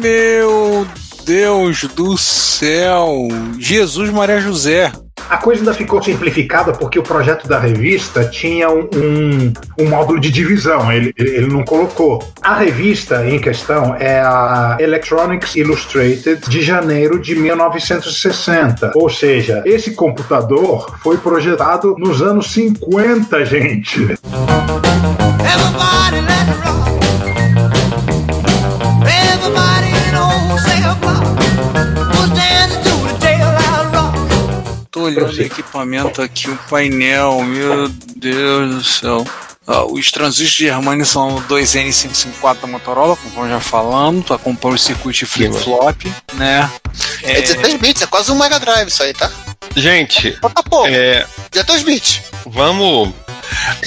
Meu Deus do céu! Jesus Maria José. A coisa ainda ficou simplificada porque o projeto da revista tinha um, um, um módulo de divisão, ele, ele não colocou. A revista em questão é a Electronics Illustrated de janeiro de 1960. Ou seja, esse computador foi projetado nos anos 50, gente. Everybody let rock. Everybody Tô olhando o equipamento aqui, o painel, meu Deus do céu. Ah, os transistores de Germânia são 2N554 da Motorola, como já falamos, acompanha o circuito flip-flop, né? É, é 16 bits, é quase um Mega Drive isso aí, tá? Gente, Falta pouco. É... 16 bits. Vamos.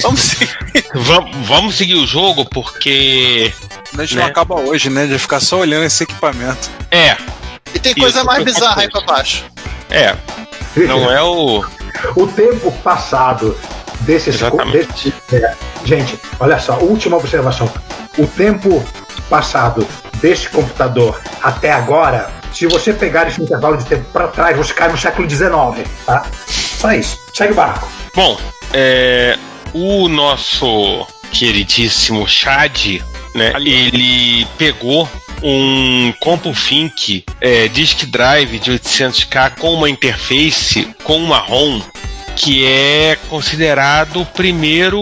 Vamos seguir. vamos, vamos seguir o jogo porque. A gente né? não acaba hoje, né? De ficar só olhando esse equipamento. É. E tem coisa Isso, mais bizarra aí pra baixo. É. Não é o. o tempo passado desses. Desse, é, gente, olha só, última observação. O tempo passado desse computador até agora, se você pegar esse intervalo de tempo para trás, você cai no século XIX, tá? Só isso. Segue o barco. Bom, é, o nosso queridíssimo Chad, né? Ele pegou um CompuFink é, Disk Drive de 800K com uma interface com uma ROM que é considerado o primeiro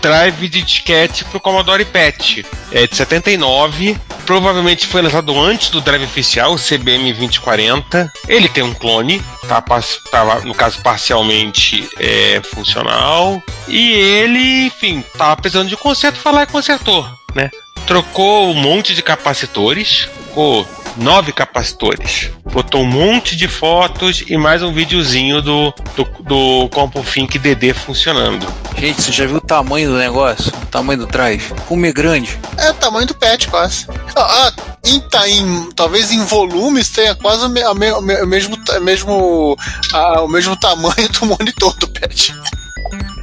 drive de disquete para o Commodore PET. É de 79, provavelmente foi lançado antes do drive oficial, o CBM 2040. Ele tem um clone, tá, tá no caso parcialmente é, funcional. E ele, enfim, tava precisando de conserto, falar e consertou, né? Trocou um monte de capacitores, ficou nove capacitores. Botou um monte de fotos e mais um videozinho do, do, do CompuFink DD funcionando. Gente, você já viu o tamanho do negócio? O tamanho do trás? Como é grande? É o tamanho do pet, quase. Ah, em, tá, em, talvez em volumes tenha quase o, me, o, me, o mesmo, mesmo, ah, o mesmo tamanho do monitor do pet.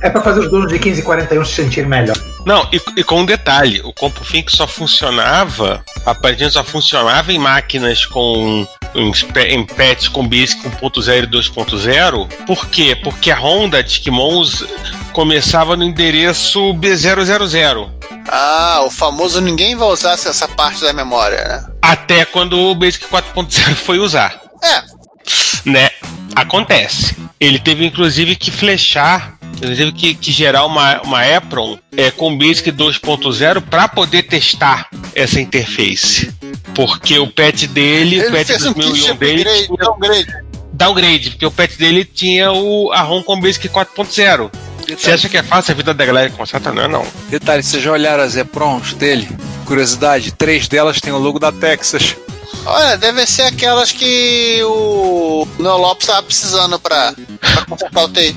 É para fazer os donos de 15 e 41 se sentirem melhor. Não, e, e, com um detalhe, o CompuFink só funcionava, aparentemente só funcionava em máquinas com em, em PETs com BISC 1.0 e 2.0. Por quê? Porque a Honda Discmons começava no endereço B000. Ah, o famoso ninguém vai usar essa parte da memória, né? Até quando o Basic 4.0 foi usar. É. Né? Acontece. Ele teve inclusive que flechar ele teve que, que, gerar uma, uma EPROM é, com BASIC 2.0 para poder testar essa interface. Porque o patch dele, Ele o patch 2001 dele. Upgrade, tinha, downgrade. Downgrade, porque o patch dele tinha o, a ROM com BASIC 4.0. Você acha que é fácil a vida da galera conserta? Não, é não. Detalhe, vocês já olharam as EPROMs dele? curiosidade, três delas têm o logo da Texas. Olha, deve ser aquelas que o Neo Lopes tava precisando pra, pra consertar o TI.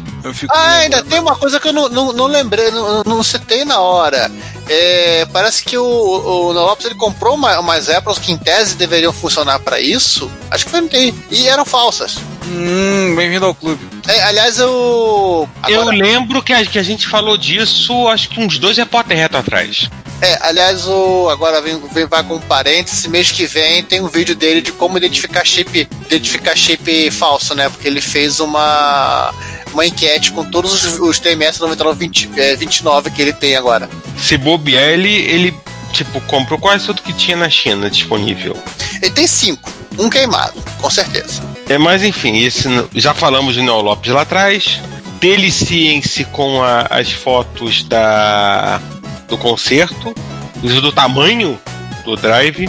Ah, ainda tem uma coisa que eu não, não, não lembrei, não, não citei na hora. É, parece que o, o Neo Lopes ele comprou uma, umas Apples que em tese deveriam funcionar para isso. Acho que foi no TI. E eram falsas. Hum, bem-vindo ao clube. É, aliás, eu. Agora... Eu lembro que a, que a gente falou disso, acho que uns dois repórter reto atrás. É, aliás, o agora vem, vem vai com um parêntese, mês que vem tem um vídeo dele de como identificar chip, identificar chip falso, né? Porque ele fez uma uma enquete com todos os, os TMS 9929 que ele tem agora. Se bobear, ele, ele tipo, comprou quase tudo que tinha na China disponível. Ele tem cinco, um queimado, com certeza. É, mas enfim, esse, já falamos de Neo Lopes lá atrás. Deliciem-se com a, as fotos da do concerto, do tamanho do drive.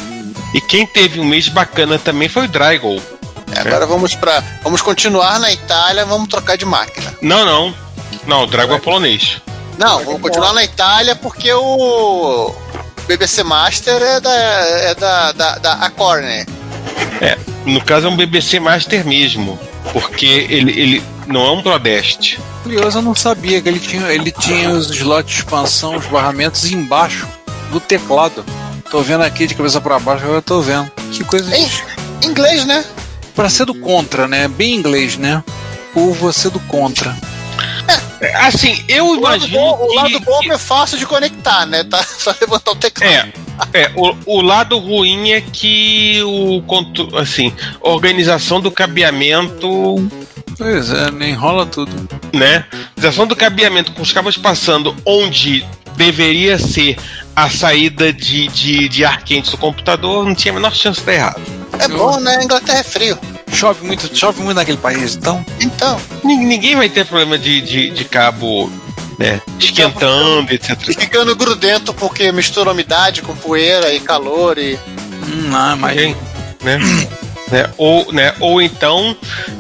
E quem teve um mês bacana também foi o Drygol. É, agora vamos para vamos continuar na Itália, vamos trocar de máquina. Não, não. Não, o Dragon é polonês. Não, vamos continuar na Itália porque o BBC Master é da é da da, da Acorn. É, no caso é um BBC Master mesmo, porque ele, ele não é um Prodest. Curioso, eu não sabia que ele tinha, ele tinha os slots de expansão, os barramentos embaixo do teclado. Tô vendo aqui de cabeça para baixo, agora tô vendo. Que coisa. Em inglês, né? Pra ser do contra, né? Bem inglês, né? Por você do contra. É, assim, eu o imagino. Lado bom, o lado bom é fácil de conectar, né? Tá só levantar o teclado. É. É, o, o lado ruim é que o assim, organização do cabeamento Pois é, nem enrola tudo. Né? Organização do cabeamento com os cabos passando onde deveria ser a saída de, de, de ar quente do computador, não tinha a menor chance de dar errado. É bom, né? A Inglaterra é frio. Chove muito, chove muito naquele país, então? Então. Ninguém vai ter problema de, de, de cabo né, esquentando, etc. E ficando grudento porque mistura umidade com poeira e calor e. Hum, não, mas. né? né? Ou, né? Ou então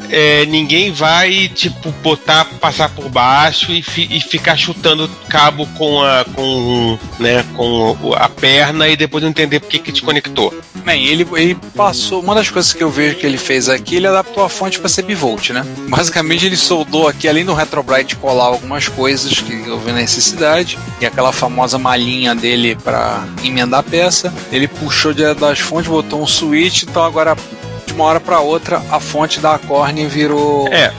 é, ninguém vai tipo botar, passar por baixo e, fi, e, ficar chutando cabo com a, com, né, com a perna e depois não entender por que que desconectou. Bem, ele, ele passou. Uma das coisas que eu vejo que ele fez aqui, ele adaptou a fonte para ser bivolt, né? Basicamente, ele soldou aqui, além do Retrobrite colar algumas coisas que houve necessidade, e aquela famosa malinha dele para emendar a peça. Ele puxou de, das fontes, botou um switch, então agora uma hora para outra a fonte da Acorn virou. É.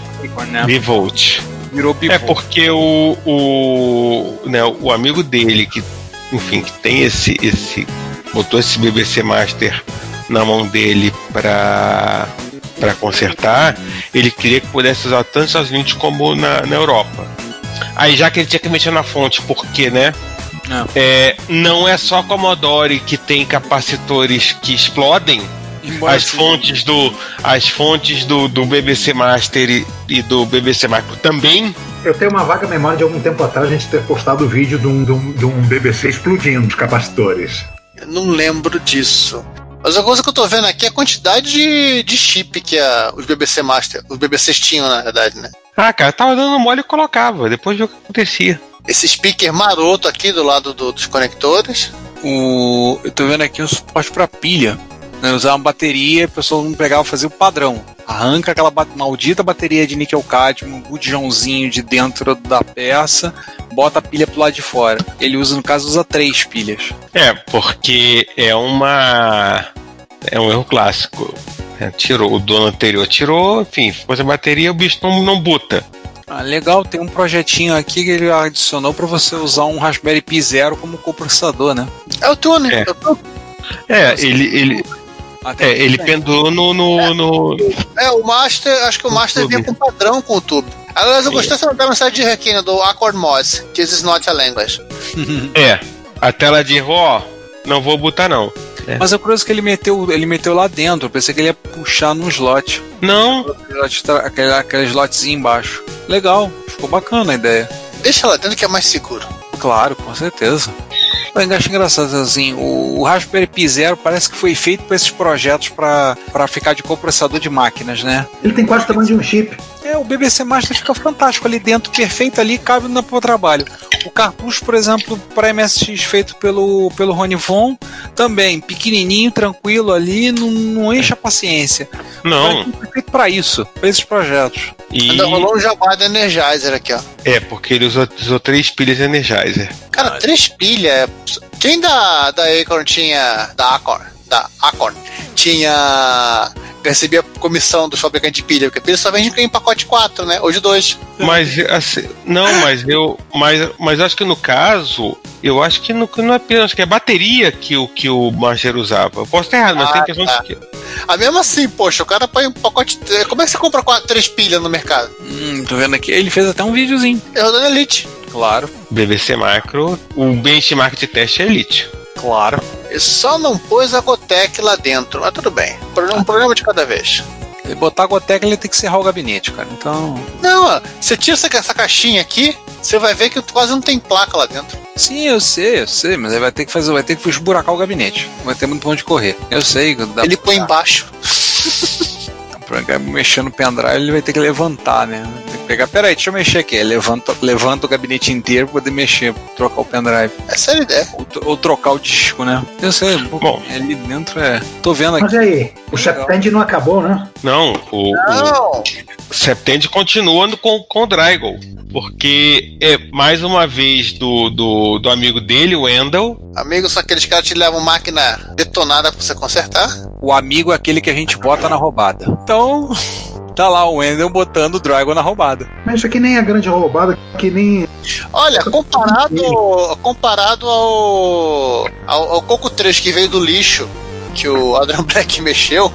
Né? Bivolt. Virou bivolt. É porque o, o, né, o amigo dele, que, enfim, que tem esse, esse. botou esse BBC Master na mão dele para para consertar, ele queria que pudesse usar tanto nos Estados Unidos como na, na Europa. Aí já que ele tinha que mexer na fonte, porque, né? É, não é só Commodore que tem capacitores que explodem, as fontes do as fontes do, do BBC Master e, e, do BBC Micro também. Eu tenho uma vaga memória de algum tempo atrás a gente ter postado o vídeo de um, de um, de um BBC explodindo os capacitores. Eu não lembro disso. Mas a coisa que eu tô vendo aqui é a quantidade de, de chip que a, os BBC Master, os BBCs tinham, na verdade, né? Ah, cara, tava dando mole e colocava, depois o que acontecia. Esse speaker maroto aqui do lado do, dos conectores. O, eu tô vendo aqui um suporte para pilha né, usar uma bateria, a pessoa não pegava fazer o padrão. Arranca aquela maldita bateria de níquel cadmio, um bujãozinho de dentro da peça, bota a pilha pro lado de fora. Ele usa, no caso, usa três pilhas. É, porque é uma. É um erro clássico. É, tirou, o dono anterior tirou, enfim, ficou sem bateria, o bicho não, não buta. Ah, legal, tem um projetinho aqui que ele adicionou para você usar um Raspberry Pi Zero como processador, né? É o tuner. É, é ele, ele, até é, ele pendurou no, no, é, no, É, o Master, acho que o Master vinha com padrão com o tubo. Aliás, eu gostei da mensagem de requina do Accord Moss, This is not a language. é, a tela de RO, não vou botar não. É. Mas é curioso que ele meteu, ele meteu lá dentro. Eu pensei que ele ia puxar no slot. Não. Aquele, aquele slotzinho embaixo. Legal, ficou bacana a ideia. Deixa lá dentro que é mais seguro. Claro, com certeza. Eu acho engraçado assim, o, Raspberry Pi Zero parece que foi feito para esses projetos para ficar de compressador de máquinas, né? Ele tem quase o tamanho de um chip. É, É, o BBC Master fica fantástico ali dentro, perfeito ali, cabe no pro trabalho. O cartucho, por exemplo, para MSX feito pelo, pelo Rony Von, também pequenininho, tranquilo ali, não, não enche a paciência. Não. Foi feito para isso, para esses projetos. E... Ainda rolou um jabá da Energizer aqui, ó. É, porque ele usou, usou três pilhas Energizer. Cara, três pilhas. Quem da, da Acorn tinha. Da Acorn. Da Acorn. Tinha. Recebia comissão dos fabricantes de pilha, porque pilha só vende em pacote 4, né? Hoje dois. Mas assim, não, mas eu, mas, mas acho que no caso, eu acho que no, não é pilha, acho que é bateria que o que o Master usava. Eu posso estar errado, mas Ah, tem questão tá. de que Ah, mesmo assim, poxa, o cara põe um pacote. Como é que você compra quatro, três pilhas no mercado? Hum, tô vendo aqui. Ele fez até um videozinho. É rodando Elite. Claro, BBC Macro, o benchmark de teste é Elite. Claro. Ele só não pôs a Gotec lá dentro, mas tudo bem. Um problema de cada vez. Ele botar a Goteca, ele tem que serrar o gabinete, cara. Então. Não, você tira essa, essa caixinha aqui, você vai ver que quase não tem placa lá dentro. Sim, eu sei, eu sei, mas ele vai ter que fazer, vai ter que esburacar o gabinete. Vai ter muito pra onde correr. Eu sei. Dá Ele põe embaixo. mexer no pendrive, ele vai ter que levantar, né? Pegar. Peraí, deixa eu mexer aqui. Levanta, levanta o gabinete inteiro pra poder mexer, trocar o pendrive. Essa é a ideia. Ou, tro- ou trocar o disco, né? Eu sei, Bom. ali dentro é. Tô vendo Mas aqui. aí, o Septend não acabou, né? Não, o, o Não! Septend continua com, com o Drygol. Porque é mais uma vez do, do, do amigo dele, o Wendell. Amigos são aqueles caras que te levam máquina detonada pra você consertar. O amigo é aquele que a gente bota na roubada. Então. Tá lá o Wendel botando o Dragon na roubada. Mas isso aqui nem é grande roubada, que nem. Olha, comparado, comparado ao, ao, ao Coco 3 que veio do lixo, que o Adrian Black mexeu,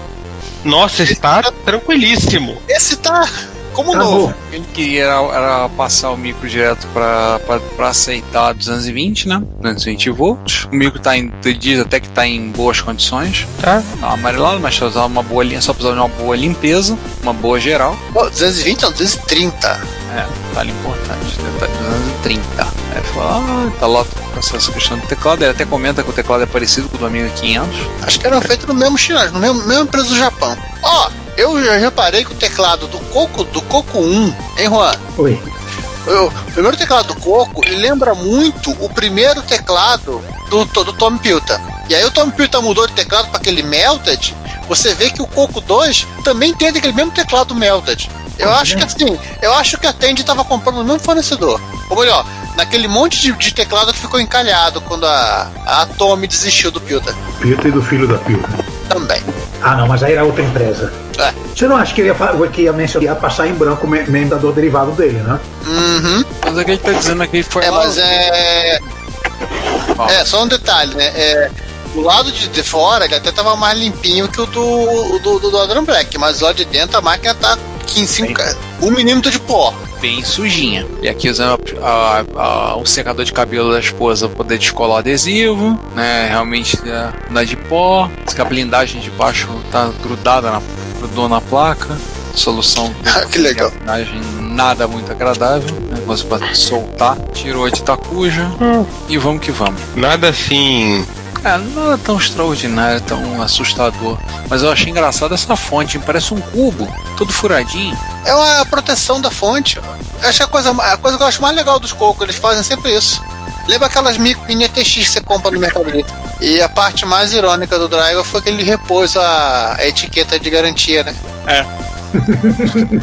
Nossa, está tranquilíssimo. esse tá como Acabou. novo. Ele queria era, era passar o micro direto pra, pra, pra aceitar 220, né? 220 volts. O micro tá em, diz até que tá em boas condições. Tá? Tá amarelado, mas só usar uma boa linha, só precisar de uma boa limpeza, uma boa geral. Pô, 220 não, 230. É, detalhe importante, detalhe 230. Aí fala, ah, tá lá com essa questão do teclado. Ele até comenta que o teclado é parecido com o do Amiga 500. Acho que eram feitos no mesmo chinês, no mesmo, mesmo empresa do Japão. Ó, eu já reparei que o teclado do Coco, do Coco 1, hein, Juan? Oi. Eu- o primeiro teclado do Coco, ele lembra muito o primeiro teclado do, do Tom Pilta. E aí o Tom Pilta mudou de teclado para aquele Melted, você vê que o Coco 2 também tem aquele mesmo teclado Melted. Eu acho que assim, eu acho que a Tandy estava comprando no mesmo fornecedor. Ou melhor, naquele monte de, de teclado que ficou encalhado quando a, a Tommy desistiu do Pilta. Pilta e do filho da Pilta. Também. Ah, não, mas aí era outra empresa. É. Você não acha que ele ia, que ia mencionar, ia passar em branco o me- membrador derivado dele, né? Uhum. Mas é que ele tá dizendo aqui foi É, lá- mas é. É, só um detalhe, né? É, o lado de, de fora ele até tava mais limpinho que o do, o do, do, do Adrian Black, mas lá de dentro a máquina tá 15, um milímetro de pó. bem sujinha. E aqui usando a- a- a- o secador de cabelo da esposa pra poder descolar o adesivo, né? Realmente é, não é de pó. Diz que a blindagem de baixo tá grudada na, grudou na placa. Solução que legal. blindagem nada muito agradável. Né? Você pode soltar, tirou de tacuja e vamos que vamos. Nada assim. É, não é tão extraordinário, tão assustador. Mas eu achei engraçado essa fonte, parece um cubo, todo furadinho. É uma proteção da fonte. Eu acho que a coisa, a coisa que eu acho mais legal dos cocos, eles fazem sempre isso. Lembra aquelas micro mini ETX que você compra no Mercado Livre? E a parte mais irônica do Dragon foi que ele repôs a, a etiqueta de garantia, né?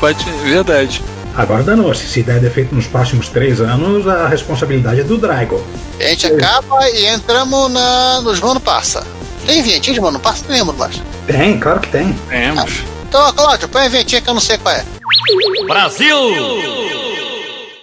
Pode, verdade. Agora danou-se. Se der defeito nos próximos três anos, a responsabilidade é do Drago. A gente acaba e entramos na, nos Mano Passa. Tem vinhetinha de Mano Passa? Não lembro mais. Tem, claro que tem. Temos. Então, Cláudio, põe a vinhetinha que eu não sei qual é.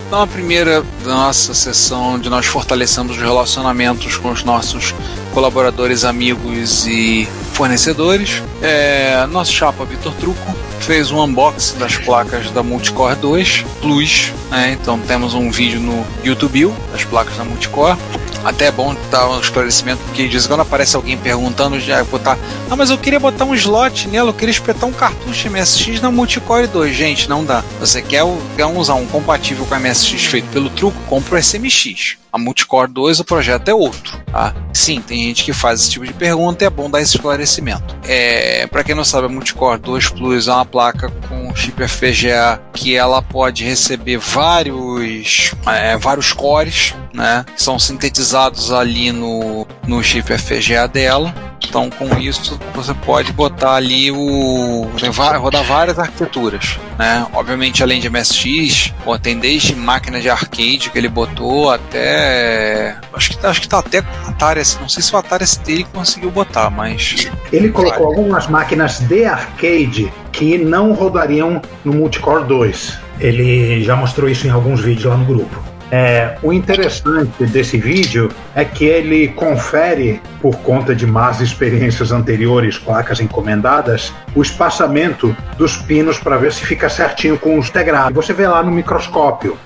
Então, a primeira da nossa sessão de nós fortalecendo os relacionamentos com os nossos colaboradores, amigos e fornecedores. É, nosso chapa Vitor Truco fez um unboxing das placas da Multicore 2 Plus. né? Então temos um vídeo no YouTube das placas da Multicore. Até é bom dar um esclarecimento, porque diz que quando aparece alguém perguntando, já botar. Ah, mas eu queria botar um slot nela, eu queria espetar um cartucho MSX na Multicore 2. Gente, não dá. Você quer, quer usar um compatível com a MSX feito pelo truco, compra o SMX. A Multicore 2, o projeto é outro. Tá? Sim, tem gente que faz esse tipo de pergunta e é bom dar esse esclarecimento. É, para quem não sabe, a Multicore 2 Plus é uma placa com chip FPGA que ela pode receber vários, é, vários cores, né? São sintetizados ali no, no chip FPGA dela. Então, com isso, você pode botar ali o. rodar várias arquiteturas, né? Obviamente, além de MSX, tem desde máquina de arcade que ele botou até. Acho que, acho que tá até com Atari. Não sei se o Atari ST ele conseguiu botar, mas. Ele colocou algumas máquinas de arcade que não rodariam no Multicore 2. Ele já mostrou isso em alguns vídeos lá no grupo. É, o interessante desse vídeo é que ele confere, por conta de más experiências anteriores, placas encomendadas, o espaçamento dos pinos para ver se fica certinho com os integrados. Você vê lá no microscópio.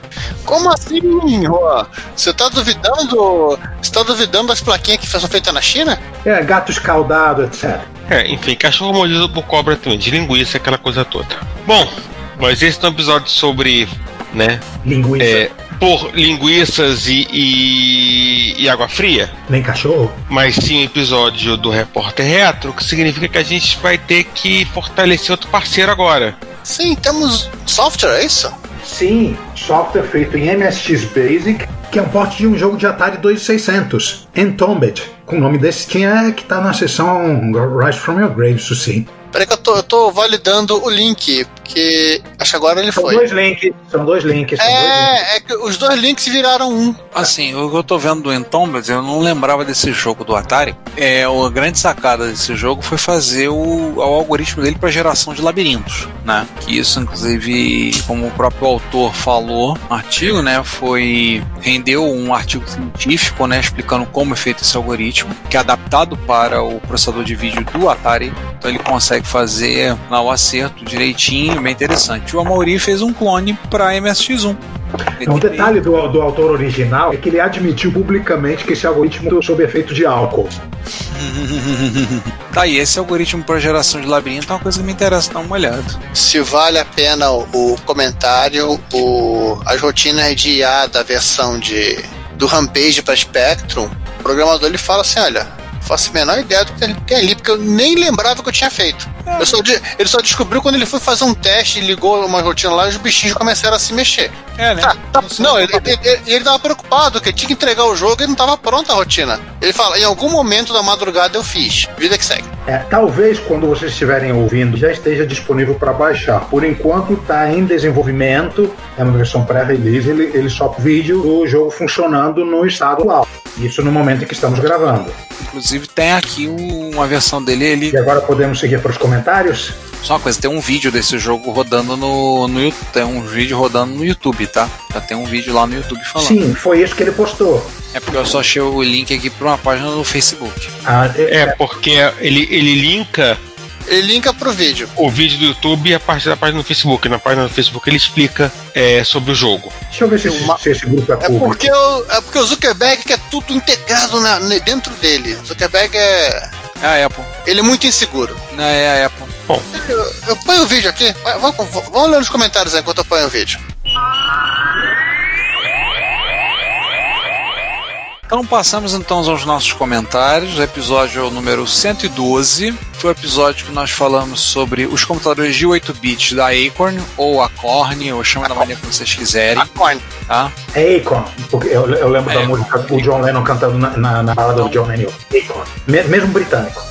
Como assim, Rô? Você está duvidando? Você tá duvidando das plaquinhas que são feitas na China? É, gato escaldado, etc. É, enfim, cachorro mordido por cobra também, de linguiça, aquela coisa toda. Bom, mas esse é um episódio sobre, né? Linguiça. É, por linguiças e, e, e, água fria. Nem cachorro. Mas sim episódio do Repórter Retro, que significa que a gente vai ter que fortalecer outro parceiro agora. Sim, temos software, é isso? Sim, software feito em MSX Basic, que é um porte de um jogo de Atari 2600, Entombed. Com o nome desse tinha que tá na seção Rise From Your Grave, isso sim. Peraí que eu tô, eu tô validando o link, porque acho que agora ele são foi. Dois links, são dois links. São é, dois links. é que os dois links viraram um. Assim, o que eu tô vendo do Entombed, eu não lembrava desse jogo do Atari. É, a grande sacada desse jogo foi fazer o, o algoritmo dele para geração de labirintos, né? Que isso, inclusive, como o próprio autor falou no artigo, né? Foi. rendeu um artigo científico, né? Explicando como é feito esse algoritmo, que é adaptado para o processador de vídeo do Atari. Então ele consegue fazer lá, o acerto direitinho, bem interessante. O Amaury fez um clone para MSX1. Um detalhe do, do autor original é que ele admitiu publicamente que esse algoritmo sob efeito de álcool. tá aí, esse algoritmo para geração de labirinto é uma coisa que me interessa dar uma olhada. Se vale a pena o, o comentário, o, as rotinas de IA da versão de, do Rampage para Spectrum, o programador ele fala assim: olha, faço a menor ideia do que tem ali, porque eu nem lembrava que eu tinha feito. Eu só, ele só descobriu quando ele foi fazer um teste e ligou uma rotina lá e os bichinhos começaram a se mexer. É, né? Tá, tá, não, ele, ele, ele, ele tava preocupado, que ele tinha que entregar o jogo e não tava pronta a rotina. Ele fala, em algum momento da madrugada eu fiz. Vida que segue. É, talvez quando vocês estiverem ouvindo já esteja disponível para baixar. Por enquanto está em desenvolvimento, é uma versão pré-release, ele, ele só vídeo do jogo funcionando no estado atual. Isso no momento em que estamos gravando. Inclusive tem aqui uma versão dele. Ele... E agora podemos seguir para os comentários? Só uma coisa, tem um vídeo desse jogo rodando no, no YouTube. Tem um vídeo rodando no YouTube, tá? Já tem um vídeo lá no YouTube falando. Sim, foi isso que ele postou. É porque eu só achei o link aqui para uma página no Facebook. Ah, é, é, porque ele, ele linka ele linka pro vídeo. O vídeo do YouTube e a parte da página do Facebook. Na página do Facebook ele explica é, sobre o jogo. Deixa eu ver se, uma... se esse grupo é público. É porque, o, é porque o Zuckerberg quer tudo integrado na, dentro dele. O Zuckerberg é. É a Apple. Ele é muito inseguro. Não, é a Apple. Bom. Eu, eu ponho o vídeo aqui. Vamos, vamos ler nos comentários aí enquanto eu ponho o vídeo. Então passamos então aos nossos comentários. O episódio número 112 foi o episódio que nós falamos sobre os computadores de 8 bits da Acorn ou Acorn, ou chama da maneira que vocês quiserem. Acorn. Tá? É Acorn, porque eu, eu lembro é. da música do John Lennon cantando na, na, na balada do John Lennon. Acorn. Mesmo britânico.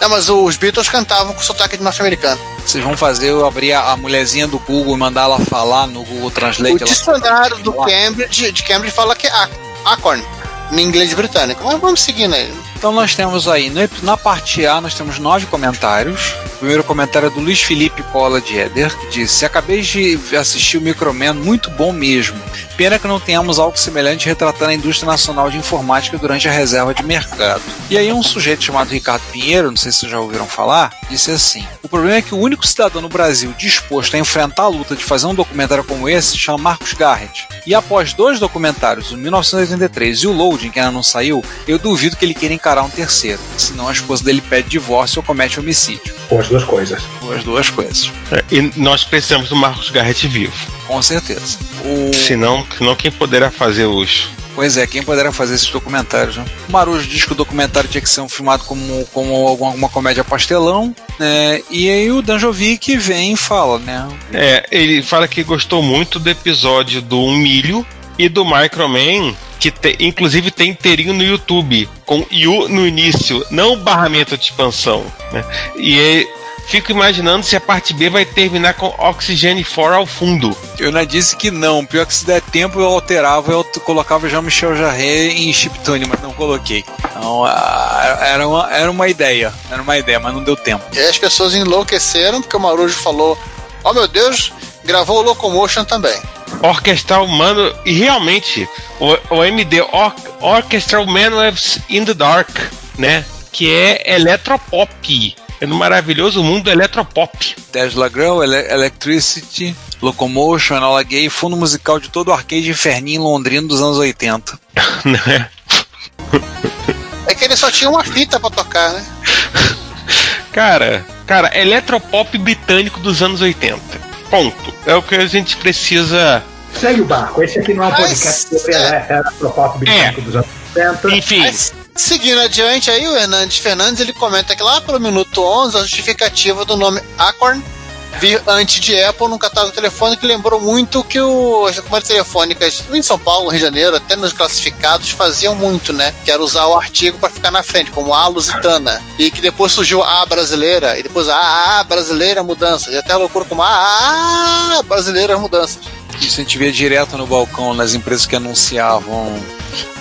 Não, mas os Beatles cantavam com sotaque de norte-americano. Vocês vão fazer eu abrir a, a mulherzinha do Google e mandar ela falar no Google Translate? O dicionário do Cambridge, de Cambridge fala que é Acorn em inglês britânico. Mas vamos seguindo aí. Então nós temos aí, na parte A, nós temos nove comentários. O primeiro comentário é do Luiz Felipe Cola de Eder, que disse: Acabei de assistir o Microman, muito bom mesmo. Pena que não tenhamos algo semelhante retratando a indústria nacional de informática durante a reserva de mercado. E aí um sujeito chamado Ricardo Pinheiro, não sei se vocês já ouviram falar, disse assim: O problema é que o único cidadão no Brasil disposto a enfrentar a luta de fazer um documentário como esse se chama Marcos Garrett. E após dois documentários, o 1983 e o Loading, que ainda não saiu, eu duvido que ele queira encarar um terceiro. Senão a esposa dele pede divórcio ou comete homicídio. Ou as duas coisas. Ou as duas coisas. É, e nós precisamos do Marcos Garrett vivo. Com certeza. O... Senão, senão quem poderá fazer os, Pois é, quem poderá fazer esses documentários? Né? O Marujo diz que o documentário tinha que ser um filmado como, como alguma, alguma comédia pastelão, né? E aí o Danjovic vem e fala, né? É, ele fala que gostou muito do episódio do Um Milho e do Microman, que te, inclusive tem inteirinho no YouTube, com Yu no início, não barramento de expansão. Né? E fico imaginando se a parte B vai terminar com Oxygen 4 ao fundo. Eu não disse que não. Pior que se der tempo eu alterava, eu colocava já Michel Jarre em chiptune, mas não coloquei. Então, era uma, era uma ideia. Era uma ideia, mas não deu tempo. E aí as pessoas enlouqueceram porque o Marujo falou: Oh meu Deus, gravou o Locomotion também. Orquestral Mano. E realmente, o, o MD Or, Orchestral Manuals in the Dark, né? Que é eletropop. É no maravilhoso mundo eletropop. Tesla Grão, Ele Electricity, Locomotion, Enola Gay, fundo musical de todo o arcade inferninho londrino dos anos 80. né? É que ele só tinha uma fita pra tocar, né? Cara, cara, eletropop britânico dos anos 80. Ponto. É o que a gente precisa. Segue o barco. Esse aqui não é um podcast sobre é. eletropop britânico É. dos anos 80. Enfim, Mas, seguindo adiante aí, o Hernandes Fernandes ele comenta que lá pelo minuto 11 a justificativa do nome Acorn vir antes de Apple num catálogo telefônico que lembrou muito que o, as companhias telefônicas em São Paulo, Rio de Janeiro, até nos classificados faziam muito, né? Que era usar o artigo para ficar na frente, como a Lusitana. E que depois surgiu a brasileira, e depois a A brasileira mudança. E até a loucura como a A brasileira mudanças. Isso a gente via direto no balcão nas empresas que anunciavam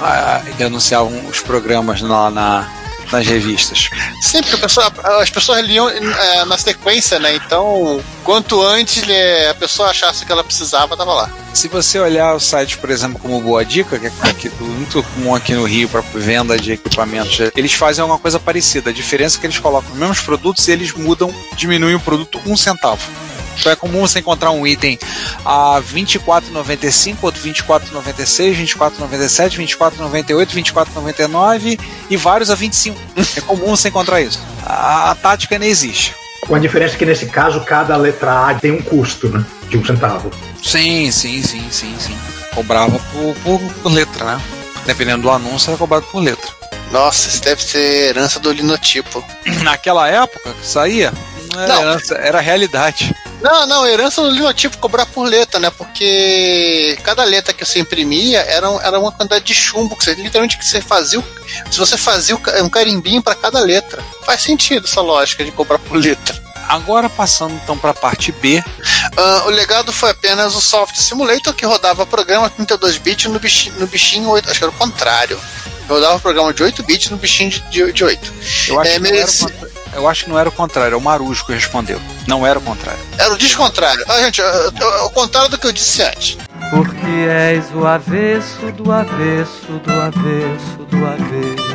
ah, que anunciavam os programas lá na, nas revistas. Sim, porque a pessoa- as pessoas liam é, na sequência, né? Então, quanto antes é, a pessoa achasse que ela precisava, tava lá. Se você olhar o site, por exemplo, como Boa Dica, que é aqui, muito comum aqui no Rio para venda de equipamentos, eles fazem uma coisa parecida. A diferença é que eles colocam os mesmos produtos e eles mudam, diminuem o produto um centavo. Então é comum você encontrar um item a R$ 24,95, outro R$ 24,96, R$ 24,97, R$ 24,98, R$ 24,99 e vários a 25. É comum você encontrar isso. A, a tática nem existe. Com a diferença que nesse caso cada letra A tem um custo, né? De um centavo. Sim, sim, sim, sim, sim. Cobrava por, por, por letra, né? Dependendo do anúncio, era cobrado por letra. Nossa, isso deve ser herança do linotipo. Naquela época que saía, não era, Não. herança, era realidade. Não, não, herança do linotipo cobrar por letra, né? Porque cada letra que você imprimia era, era uma quantidade de chumbo que você literalmente que você fazia. Se você fazia um carimbinho para cada letra. Faz sentido essa lógica de cobrar por letra. Agora passando então para a parte B, Ah, o legado foi apenas o Software Simulator que rodava programa 32 bits no bichinho, no bichinho 8, acho que era o contrário. Rodava programa de 8 bits no bichinho de, de, de 8. eu acho, É, que era mereci- contra- eu acho que não era o contrário, é o Marujo que respondeu. Não era o contrário. Era o descontrário. Ah, gente, é o contrário do que eu disse antes. Porque és o avesso do avesso do avesso do avesso.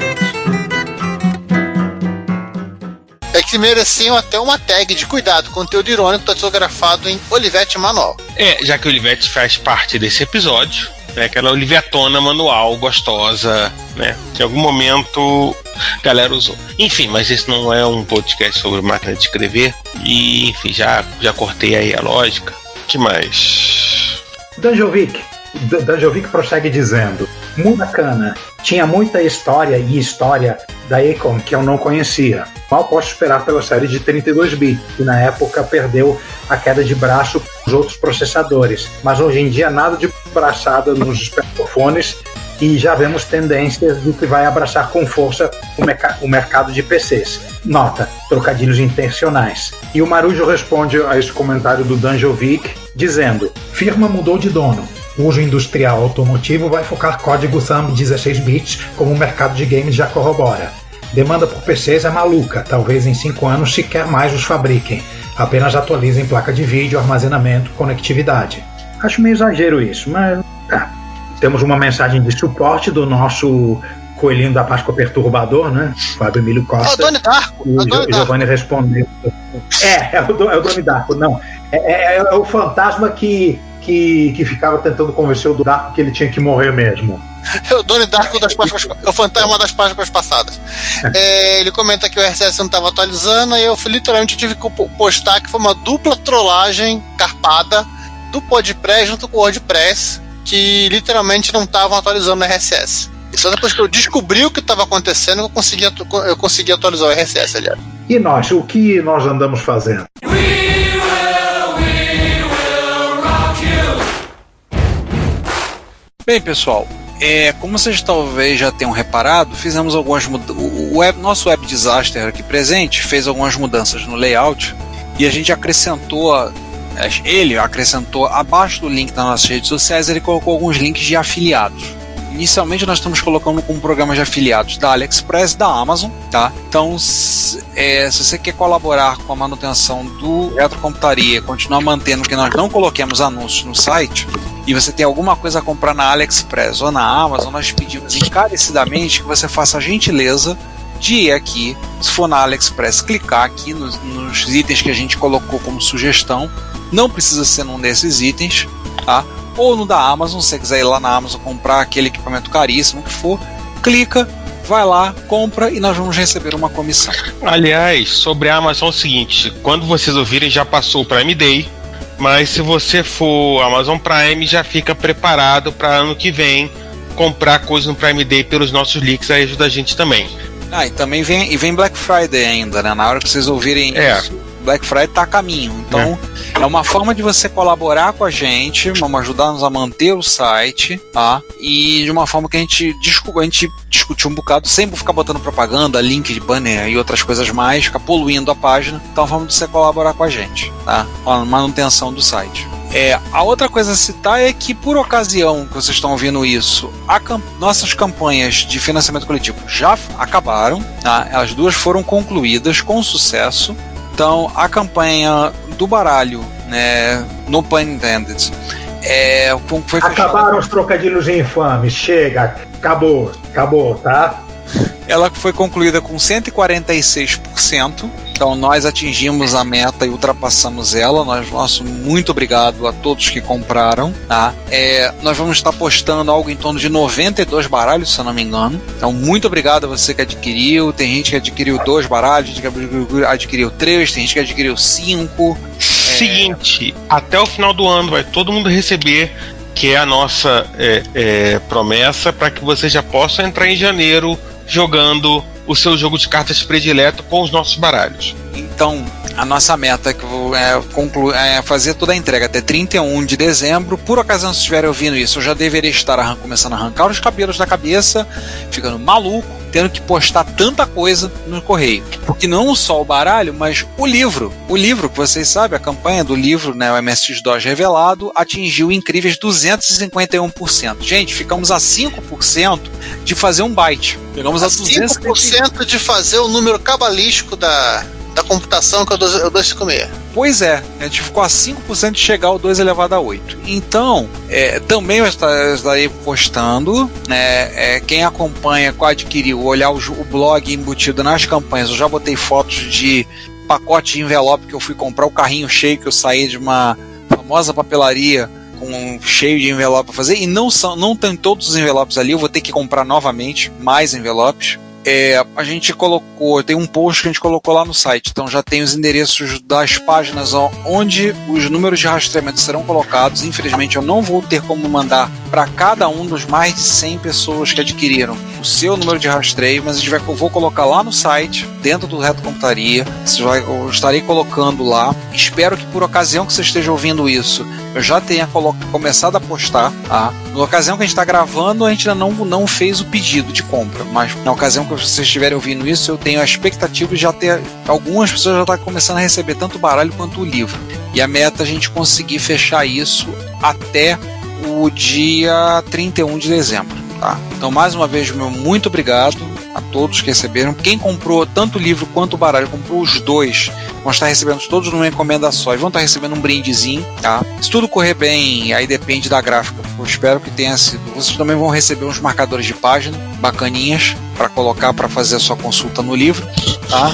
É que mereciam até uma tag de cuidado, conteúdo irônico datilografado em Olivetti Manual. é, já que o Olivetti faz parte desse episódio, né? Aquela Olivetona manual, gostosa, né? Em algum momento galera usou. Enfim, mas esse não é um podcast sobre máquina de escrever. E, enfim, já, já cortei aí a lógica. que mais? Danjovic. Danjovic prossegue dizendo: Murakana tinha muita história e história da Econ que eu não conhecia. Mal posso esperar pela série de 32 bits, que na época perdeu a queda de braço os outros processadores. Mas hoje em dia nada de braçada nos espertofones e já vemos tendências do que vai abraçar com força o, o mercado de PCs. Nota, trocadilhos intencionais. E o Marujo responde a esse comentário do Danjovic dizendo: Firma mudou de dono. O uso industrial automotivo vai focar código thumb 16 bits, como o mercado de games já corrobora. Demanda por PCs é maluca, talvez em 5 anos sequer mais os fabriquem. Apenas atualizem placa de vídeo, armazenamento, conectividade. Acho meio exagero isso, mas. Temos uma mensagem de suporte do nosso coelhinho da Páscoa perturbador, né? Fábio Emílio Ah, o Costa. Doni Darko. E O o. Giovanni respondeu. É, é o, Do- é o Doni Darko, não. É, é- é o fantasma que, que, que ficava tentando convencer o Darko que ele tinha que morrer mesmo. É o Doni Darko das Páscoas. É o fantasma das Páscoas passadas. É, ele comenta que o RCS não estava atualizando, e eu literalmente tive que po- postar que foi uma dupla trollagem carpada do Podpress junto com o WordPress. Que literalmente não estavam atualizando o RSS. E só depois que eu descobri o que estava acontecendo eu consegui, eu consegui atualizar o RSS, aliás. E nós, o que nós andamos fazendo? Bem, pessoal, é, como vocês talvez já tenham reparado, fizemos algumas mudanças. O web, nosso web disaster aqui presente fez algumas mudanças no layout e a gente acrescentou. Ele acrescentou abaixo do link das nossas redes sociais, ele colocou alguns links de afiliados. Inicialmente nós estamos colocando com programas de afiliados da AliExpress da Amazon, tá? Então, se, é, se você quer colaborar com a manutenção do retrocomputaria, continuar mantendo que nós não coloquemos anúncios no site, e você tem alguma coisa a comprar na AliExpress ou na Amazon, nós pedimos encarecidamente que você faça a gentileza de ir aqui, se for na AliExpress, clicar aqui nos, nos itens que a gente colocou como sugestão. Não precisa ser num desses itens, tá? Ou no da Amazon, se você quiser ir lá na Amazon comprar aquele equipamento caríssimo que for, clica, vai lá, compra e nós vamos receber uma comissão. Aliás, sobre a Amazon é o seguinte: quando vocês ouvirem, já passou o Prime Day. Mas se você for Amazon Prime, já fica preparado para ano que vem comprar coisa no Prime Day pelos nossos links, aí ajuda a gente também. Ah, e também vem, e vem Black Friday ainda, né? Na hora que vocês ouvirem É. isso, Black Friday tá a caminho. Então, é. uma forma de você colaborar com a gente, vamos ajudar-nos a manter o site, tá? E de uma forma que a gente, a gente discutiu um bocado, sem ficar botando propaganda, link de banner e outras coisas mais, ficar poluindo a página. Então, é uma forma de você colaborar com a gente, tá? Com a manutenção do site. É, a outra coisa a citar é que, por ocasião que vocês estão ouvindo isso, a cam- nossas campanhas de financiamento coletivo já acabaram, tá? As duas foram concluídas com sucesso. Então, a campanha do baralho, né, no pun intended, é, foi fechada- Acabaram os trocadilhos infames. Chega, acabou, acabou, tá? Ela foi concluída com 146%. Então nós atingimos a meta e ultrapassamos ela. Nós, nosso muito obrigado a todos que compraram. Tá? É, nós vamos estar postando algo em torno de 92 baralhos, se eu não me engano. Então muito obrigado a você que adquiriu. Tem gente que adquiriu dois baralhos, tem gente que adquiriu- três, tem gente que adquiriu cinco. Seguinte, até o final do ano vai todo mundo receber, que é a nossa é, é, promessa, para que você já possa entrar em janeiro jogando o seu jogo de cartas predileto com os nossos baralhos. Então, a nossa meta é, é, fazer toda a entrega até 31 de dezembro. Por ocasião, se estiverem ouvindo isso, eu já deveria estar começando a arrancar os cabelos da cabeça, ficando maluco, tendo que postar tanta coisa no correio. Porque não só o baralho, mas o livro. O livro, que vocês sabem, a campanha do livro, né, o MSX2 revelado, atingiu incríveis 251%. Gente, ficamos a 5% de fazer um byte. Pegamos a 250 5% de fazer o número cabalístico da, da computação que o 2- é o 256. Pois é, a gente ficou a 5% de chegar ao 2 elevado a 8. Então, é, também eu esta- eu estarei postando. né, é, quem acompanha, que adquiriu, olhar o, o blog embutido nas campanhas, eu já botei fotos de pacote de envelope que eu fui comprar, o carrinho cheio que eu saí de uma famosa papelaria com cheio de envelope para fazer. E não, são, não tem todos os envelopes ali, eu vou ter que comprar novamente mais envelopes. É, a gente colocou, tem um post que a gente colocou lá no site, então já tem os endereços das páginas onde os números de rastreamento serão colocados. Infelizmente, eu não vou ter como mandar para cada um dos mais de 100 pessoas que adquiriram o seu número de rastreio, mas a gente vai, eu vou colocar lá no site, dentro do Reto Computaria. Vai, eu estarei colocando lá. Espero que por ocasião que você esteja ouvindo isso, eu já tenha começado a postar. Tá? Na ocasião que a gente está gravando, a gente ainda não, não fez o pedido de compra, mas na ocasião que vocês estiverem ouvindo isso, eu tenho a expectativa de já ter. Algumas pessoas já estão começando a receber tanto o baralho quanto o livro. E a meta é a gente conseguir fechar isso até o dia 31 de dezembro. Tá? Então, mais uma vez, meu muito obrigado a todos que receberam. Quem comprou tanto o livro quanto o baralho, comprou os dois, vão estar recebendo todos numa encomenda só e vão estar recebendo um brindezinho. Tá? Se tudo correr bem, aí depende da gráfica. Eu espero que tenha sido. Vocês também vão receber uns marcadores de página bacaninhas para colocar para fazer a sua consulta no livro. Tá?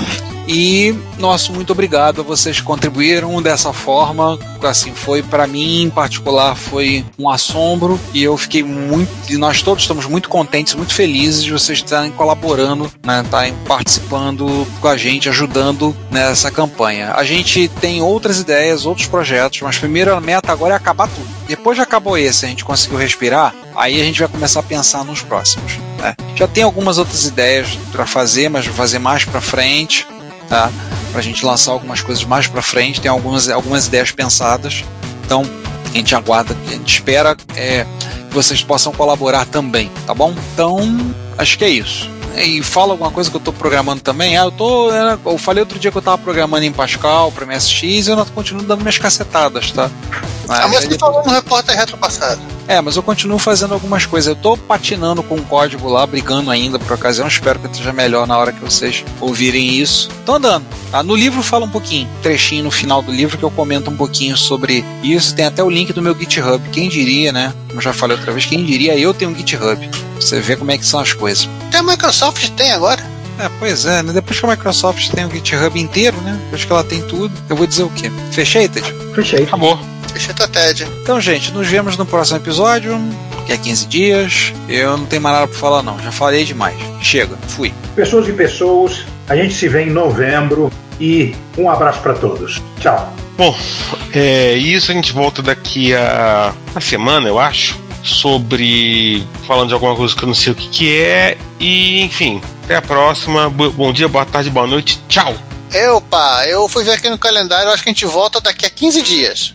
E nosso muito obrigado a vocês que contribuíram dessa forma. Assim, foi para mim em particular foi um assombro e eu fiquei muito e nós todos estamos muito contentes, muito felizes de vocês estarem colaborando, né, estarem participando com a gente, ajudando nessa campanha. A gente tem outras ideias, outros projetos, mas primeiro a meta agora é acabar tudo. Depois de acabou esse, a gente conseguiu respirar, aí a gente vai começar a pensar nos próximos. Né? Já tem algumas outras ideias para fazer, mas vou fazer mais para frente tá? Pra gente lançar algumas coisas mais pra frente, tem algumas, algumas ideias pensadas. Então, a gente aguarda, a gente espera é, que vocês possam colaborar também, tá bom? Então, acho que é isso. E fala alguma coisa que eu tô programando também. Ah, eu tô. Né, eu falei outro dia que eu tava programando em Pascal pra MSX e eu continuo dando minhas cacetadas, tá? Mas você falou no repórter retro passado. É, mas eu continuo fazendo algumas coisas. Eu tô patinando com o código lá, brigando ainda por ocasião. Espero que esteja melhor na hora que vocês ouvirem isso. Tô andando. Ah, no livro fala um pouquinho, trechinho no final do livro que eu comento um pouquinho sobre isso. Tem até o link do meu GitHub. Quem diria, né? Como já falei outra vez, quem diria eu tenho um GitHub. Você vê como é que são as coisas. Até a Microsoft tem agora. É, pois é, né? Depois que a Microsoft tem o GitHub inteiro, né? Depois que ela tem tudo, eu vou dizer o quê? Fechei, Ted? Fechei. Acabou. TED. Então, gente, nos vemos no próximo episódio, que é 15 dias. Eu não tenho mais nada pra falar, não. Já falei demais. Chega, fui. Pessoas e pessoas, a gente se vê em novembro e um abraço para todos. Tchau. Bom, é isso. A gente volta daqui a uma semana, eu acho, sobre falando de alguma coisa que eu não sei o que, que é. E enfim, até a próxima. Bo- Bom dia, boa tarde, boa noite. Tchau. Opa, eu fui ver aqui no calendário, acho que a gente volta daqui a 15 dias.